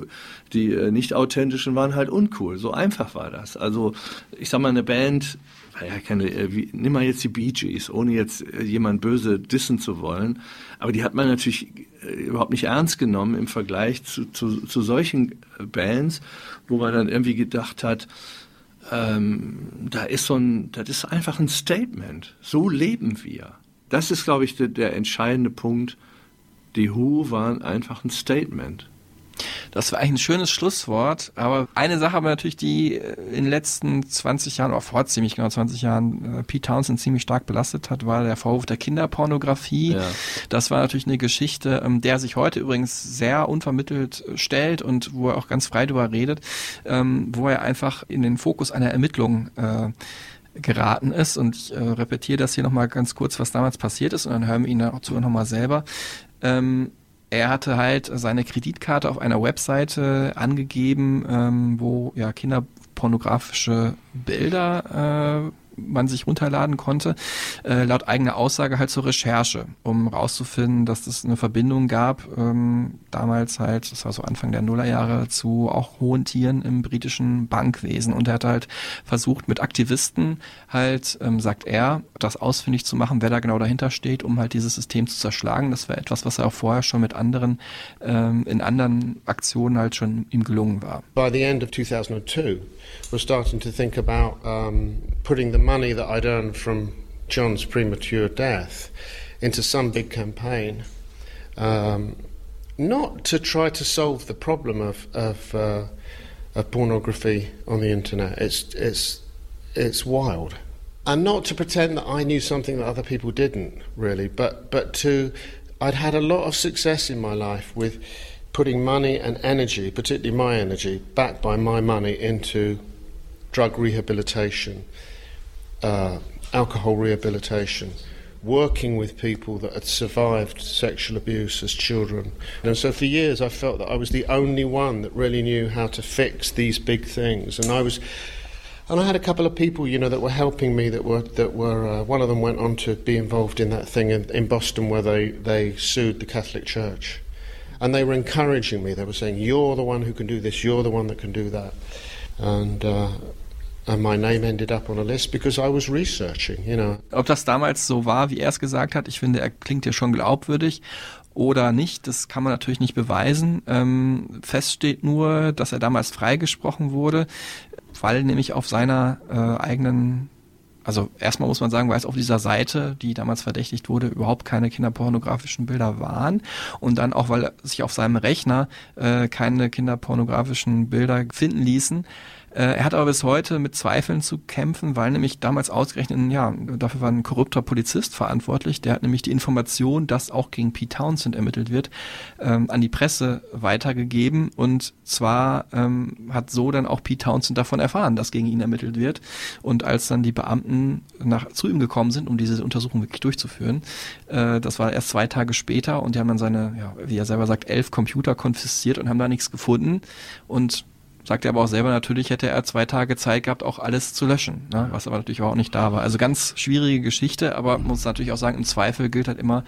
die äh, nicht authentischen waren halt uncool. So einfach war das. Also ich sag mal, eine Band, naja, keine, äh, wie, nimm mal jetzt die Bee Gees, ohne jetzt äh, jemand böse dissen zu wollen. Aber die hat man natürlich äh, überhaupt nicht ernst genommen im Vergleich zu, zu, zu solchen äh, Bands, wo man dann irgendwie gedacht hat, ähm, da ist so ein, das ist einfach ein Statement. So leben wir. Das ist, glaube ich, der, der entscheidende Punkt. Die Who waren einfach ein Statement. Das war eigentlich ein schönes Schlusswort, aber eine Sache aber natürlich, die in den letzten 20 Jahren, oder vor ziemlich genau 20 Jahren, äh, Pete Townsend ziemlich stark belastet hat, war der Vorwurf der Kinderpornografie. Ja. Das war natürlich eine Geschichte, ähm, der sich heute übrigens sehr unvermittelt stellt und wo er auch ganz frei darüber redet, ähm, wo er einfach in den Fokus einer Ermittlung äh, geraten ist. Und ich äh, repetiere das hier nochmal ganz kurz, was damals passiert ist, und dann hören wir ihn dazu nochmal selber. Ähm, er hatte halt seine Kreditkarte auf einer Webseite angegeben, ähm, wo ja kinderpornografische Bilder äh, man sich runterladen konnte, äh, laut eigener Aussage halt zur Recherche, um rauszufinden, dass es eine Verbindung gab, ähm, damals halt, das war so Anfang der Nullerjahre, zu auch hohen Tieren im britischen Bankwesen. Und er hat halt versucht, mit Aktivisten halt, ähm, sagt er, das ausfindig zu machen, wer da genau dahinter steht, um halt dieses System zu zerschlagen. Das war etwas, was er auch vorher schon mit anderen, ähm, in anderen Aktionen halt schon ihm gelungen war. By the end of 2002, we're starting to think about um, putting the money that I'd earned from John's premature death into some big campaign, um, not to try to solve the problem of of, uh, of pornography on the internet. It's it's it's wild, and not to pretend that I knew something that other people didn't really, but but to I'd had a lot of success in my life with putting money and energy, particularly my energy, backed by my money, into drug rehabilitation, uh, alcohol rehabilitation, working with people that had survived sexual abuse as children. And so for years I felt that I was the only one that really knew how to fix these big things. And I was and I had a couple of people, you know, that were helping me. That were that were. Uh, one of them went on to be involved in that thing in, in Boston where they they sued the Catholic Church, and they were encouraging me. They were saying, "You're the one who can do this. You're the one that can do that," and. Uh, and my name ended up on a list because I was researching, you know. Ob das damals so war, wie er es gesagt hat, ich finde, er klingt ja schon glaubwürdig oder nicht, das kann man natürlich nicht beweisen. Ähm, fest steht nur, dass er damals freigesprochen wurde, weil nämlich auf seiner äh, eigenen also erstmal muss man sagen, weil es auf dieser Seite, die damals verdächtigt wurde, überhaupt keine kinderpornografischen Bilder waren. Und dann auch, weil sich auf seinem Rechner äh, keine kinderpornografischen Bilder finden ließen, er hat aber bis heute mit Zweifeln zu kämpfen, weil nämlich damals ausgerechnet, ja, dafür war ein korrupter Polizist verantwortlich, der hat nämlich die Information, dass auch gegen Pete Townsend ermittelt wird, ähm, an die Presse weitergegeben. Und zwar ähm, hat so dann auch Pete Townsend davon erfahren, dass gegen ihn ermittelt wird. Und als dann die Beamten nach, zu ihm gekommen sind, um diese Untersuchung wirklich durchzuführen, äh, das war erst zwei Tage später und die haben dann seine, ja, wie er selber sagt, elf Computer konfisziert und haben da nichts gefunden. Und sagt er aber auch selber, natürlich hätte er zwei Tage Zeit gehabt, auch alles zu löschen, ne? was aber natürlich auch nicht da war. Also ganz schwierige Geschichte, aber muss natürlich auch sagen, im Zweifel gilt halt immer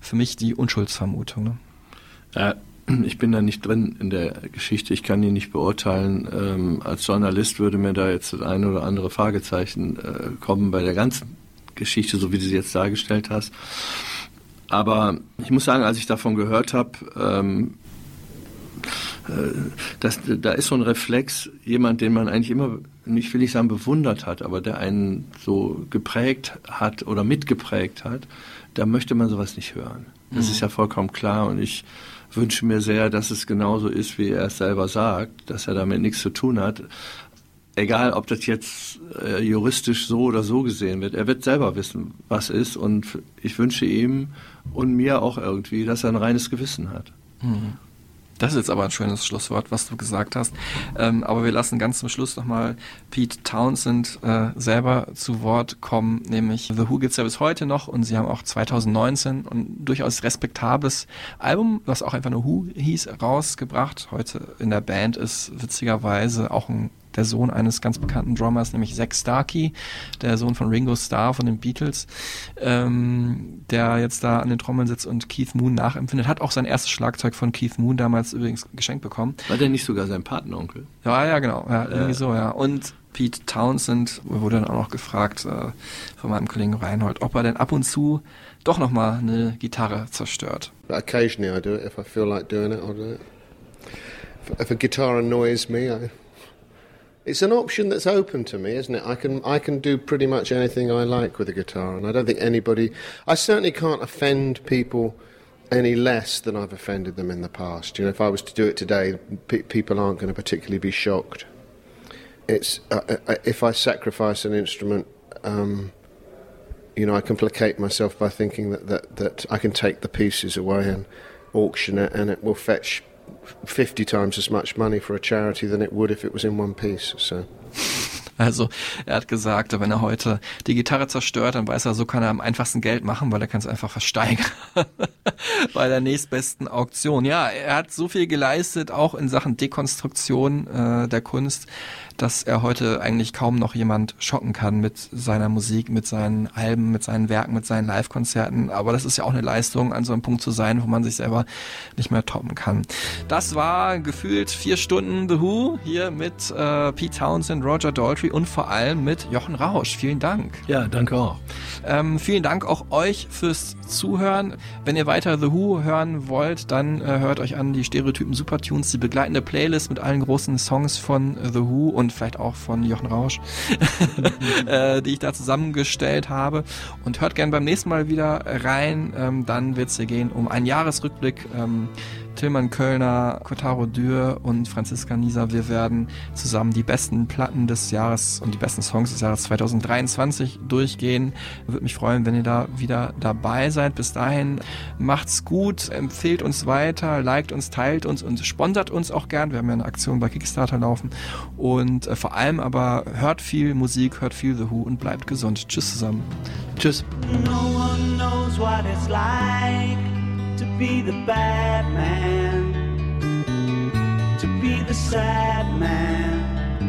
für mich die Unschuldsvermutung. Ne? Ja, ich bin da nicht drin in der Geschichte, ich kann die nicht beurteilen. Ähm, als Journalist würde mir da jetzt das eine oder andere Fragezeichen äh, kommen bei der ganzen Geschichte, so wie du sie jetzt dargestellt hast. Aber ich muss sagen, als ich davon gehört habe, ähm, äh, das, da ist so ein Reflex, jemand, den man eigentlich immer, nicht will ich sagen bewundert hat, aber der einen so geprägt hat oder mitgeprägt hat, da möchte man sowas nicht hören. Das mhm. ist ja vollkommen klar und ich wünsche mir sehr, dass es genauso ist, wie er es selber sagt, dass er damit nichts zu tun hat. Egal, ob das jetzt äh, juristisch so oder so gesehen wird, er wird selber wissen, was ist und ich wünsche ihm und mir auch irgendwie, dass er ein reines Gewissen hat. Mhm. Das ist jetzt aber ein schönes Schlusswort, was du gesagt hast. Ähm, aber wir lassen ganz zum Schluss nochmal Pete Townsend äh, selber zu Wort kommen, nämlich The Who gibt's ja bis heute noch und sie haben auch 2019 ein durchaus respektables Album, was auch einfach nur Who hieß, rausgebracht. Heute in der Band ist witzigerweise auch ein der Sohn eines ganz bekannten Drummers, nämlich Zack Starkey, der Sohn von Ringo Starr von den Beatles, ähm, der jetzt da an den Trommeln sitzt und Keith Moon nachempfindet. Hat auch sein erstes Schlagzeug von Keith Moon damals übrigens geschenkt bekommen. War der nicht sogar sein Patenonkel? Ja, ja, genau. Ja, irgendwie so, ja. Und Pete Townsend wurde dann auch noch gefragt äh, von meinem Kollegen Reinhold, ob er denn ab und zu doch nochmal eine Gitarre zerstört. Occasionally I do it if I feel like doing it. I'll do it. If a guitar annoys me, I It's an option that's open to me, isn't it? I can I can do pretty much anything I like with a guitar, and I don't think anybody. I certainly can't offend people any less than I've offended them in the past. You know, if I was to do it today, pe- people aren't going to particularly be shocked. It's uh, uh, if I sacrifice an instrument, um, you know, I can placate myself by thinking that, that that I can take the pieces away and auction it, and it will fetch 50 times as much money for a charity than it would if it was in one piece. So. Also er hat gesagt, wenn er heute die Gitarre zerstört, dann weiß er, so kann er am einfachsten Geld machen, weil er kann es einfach versteigern bei der nächstbesten Auktion. Ja, er hat so viel geleistet, auch in Sachen Dekonstruktion äh, der Kunst dass er heute eigentlich kaum noch jemand schocken kann mit seiner Musik, mit seinen Alben, mit seinen Werken, mit seinen Live-Konzerten. Aber das ist ja auch eine Leistung, an so einem Punkt zu sein, wo man sich selber nicht mehr toppen kann. Das war gefühlt vier Stunden The Who hier mit äh, Pete Townsend, Roger Daltrey und vor allem mit Jochen Rausch. Vielen Dank. Ja, danke auch. Ähm, vielen Dank auch euch fürs Zuhören. Wenn ihr weiter The Who hören wollt, dann äh, hört euch an die Stereotypen Supertunes, die begleitende Playlist mit allen großen Songs von The Who und vielleicht auch von Jochen Rausch, äh, die ich da zusammengestellt habe. Und hört gern beim nächsten Mal wieder rein. Ähm, dann wird es hier gehen um einen Jahresrückblick. Ähm, Tillmann Kölner, Kotaro Dürr und Franziska Nieser, wir werden zusammen die besten Platten des Jahres und die besten Songs des Jahres 2023 durchgehen. Würde mich freuen, wenn ihr da wieder dabei seid. Bis dahin macht's gut, empfehlt uns weiter, liked uns, teilt uns und sponsert uns auch gern. Wir haben ja eine Aktion bei Kickstarter laufen und äh, vor allem aber hört viel Musik, hört viel The Who und bleibt gesund. Tschüss zusammen. Tschüss. No to be the bad man, to be the sad man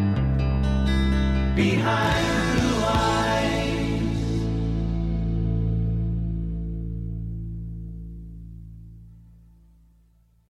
behind.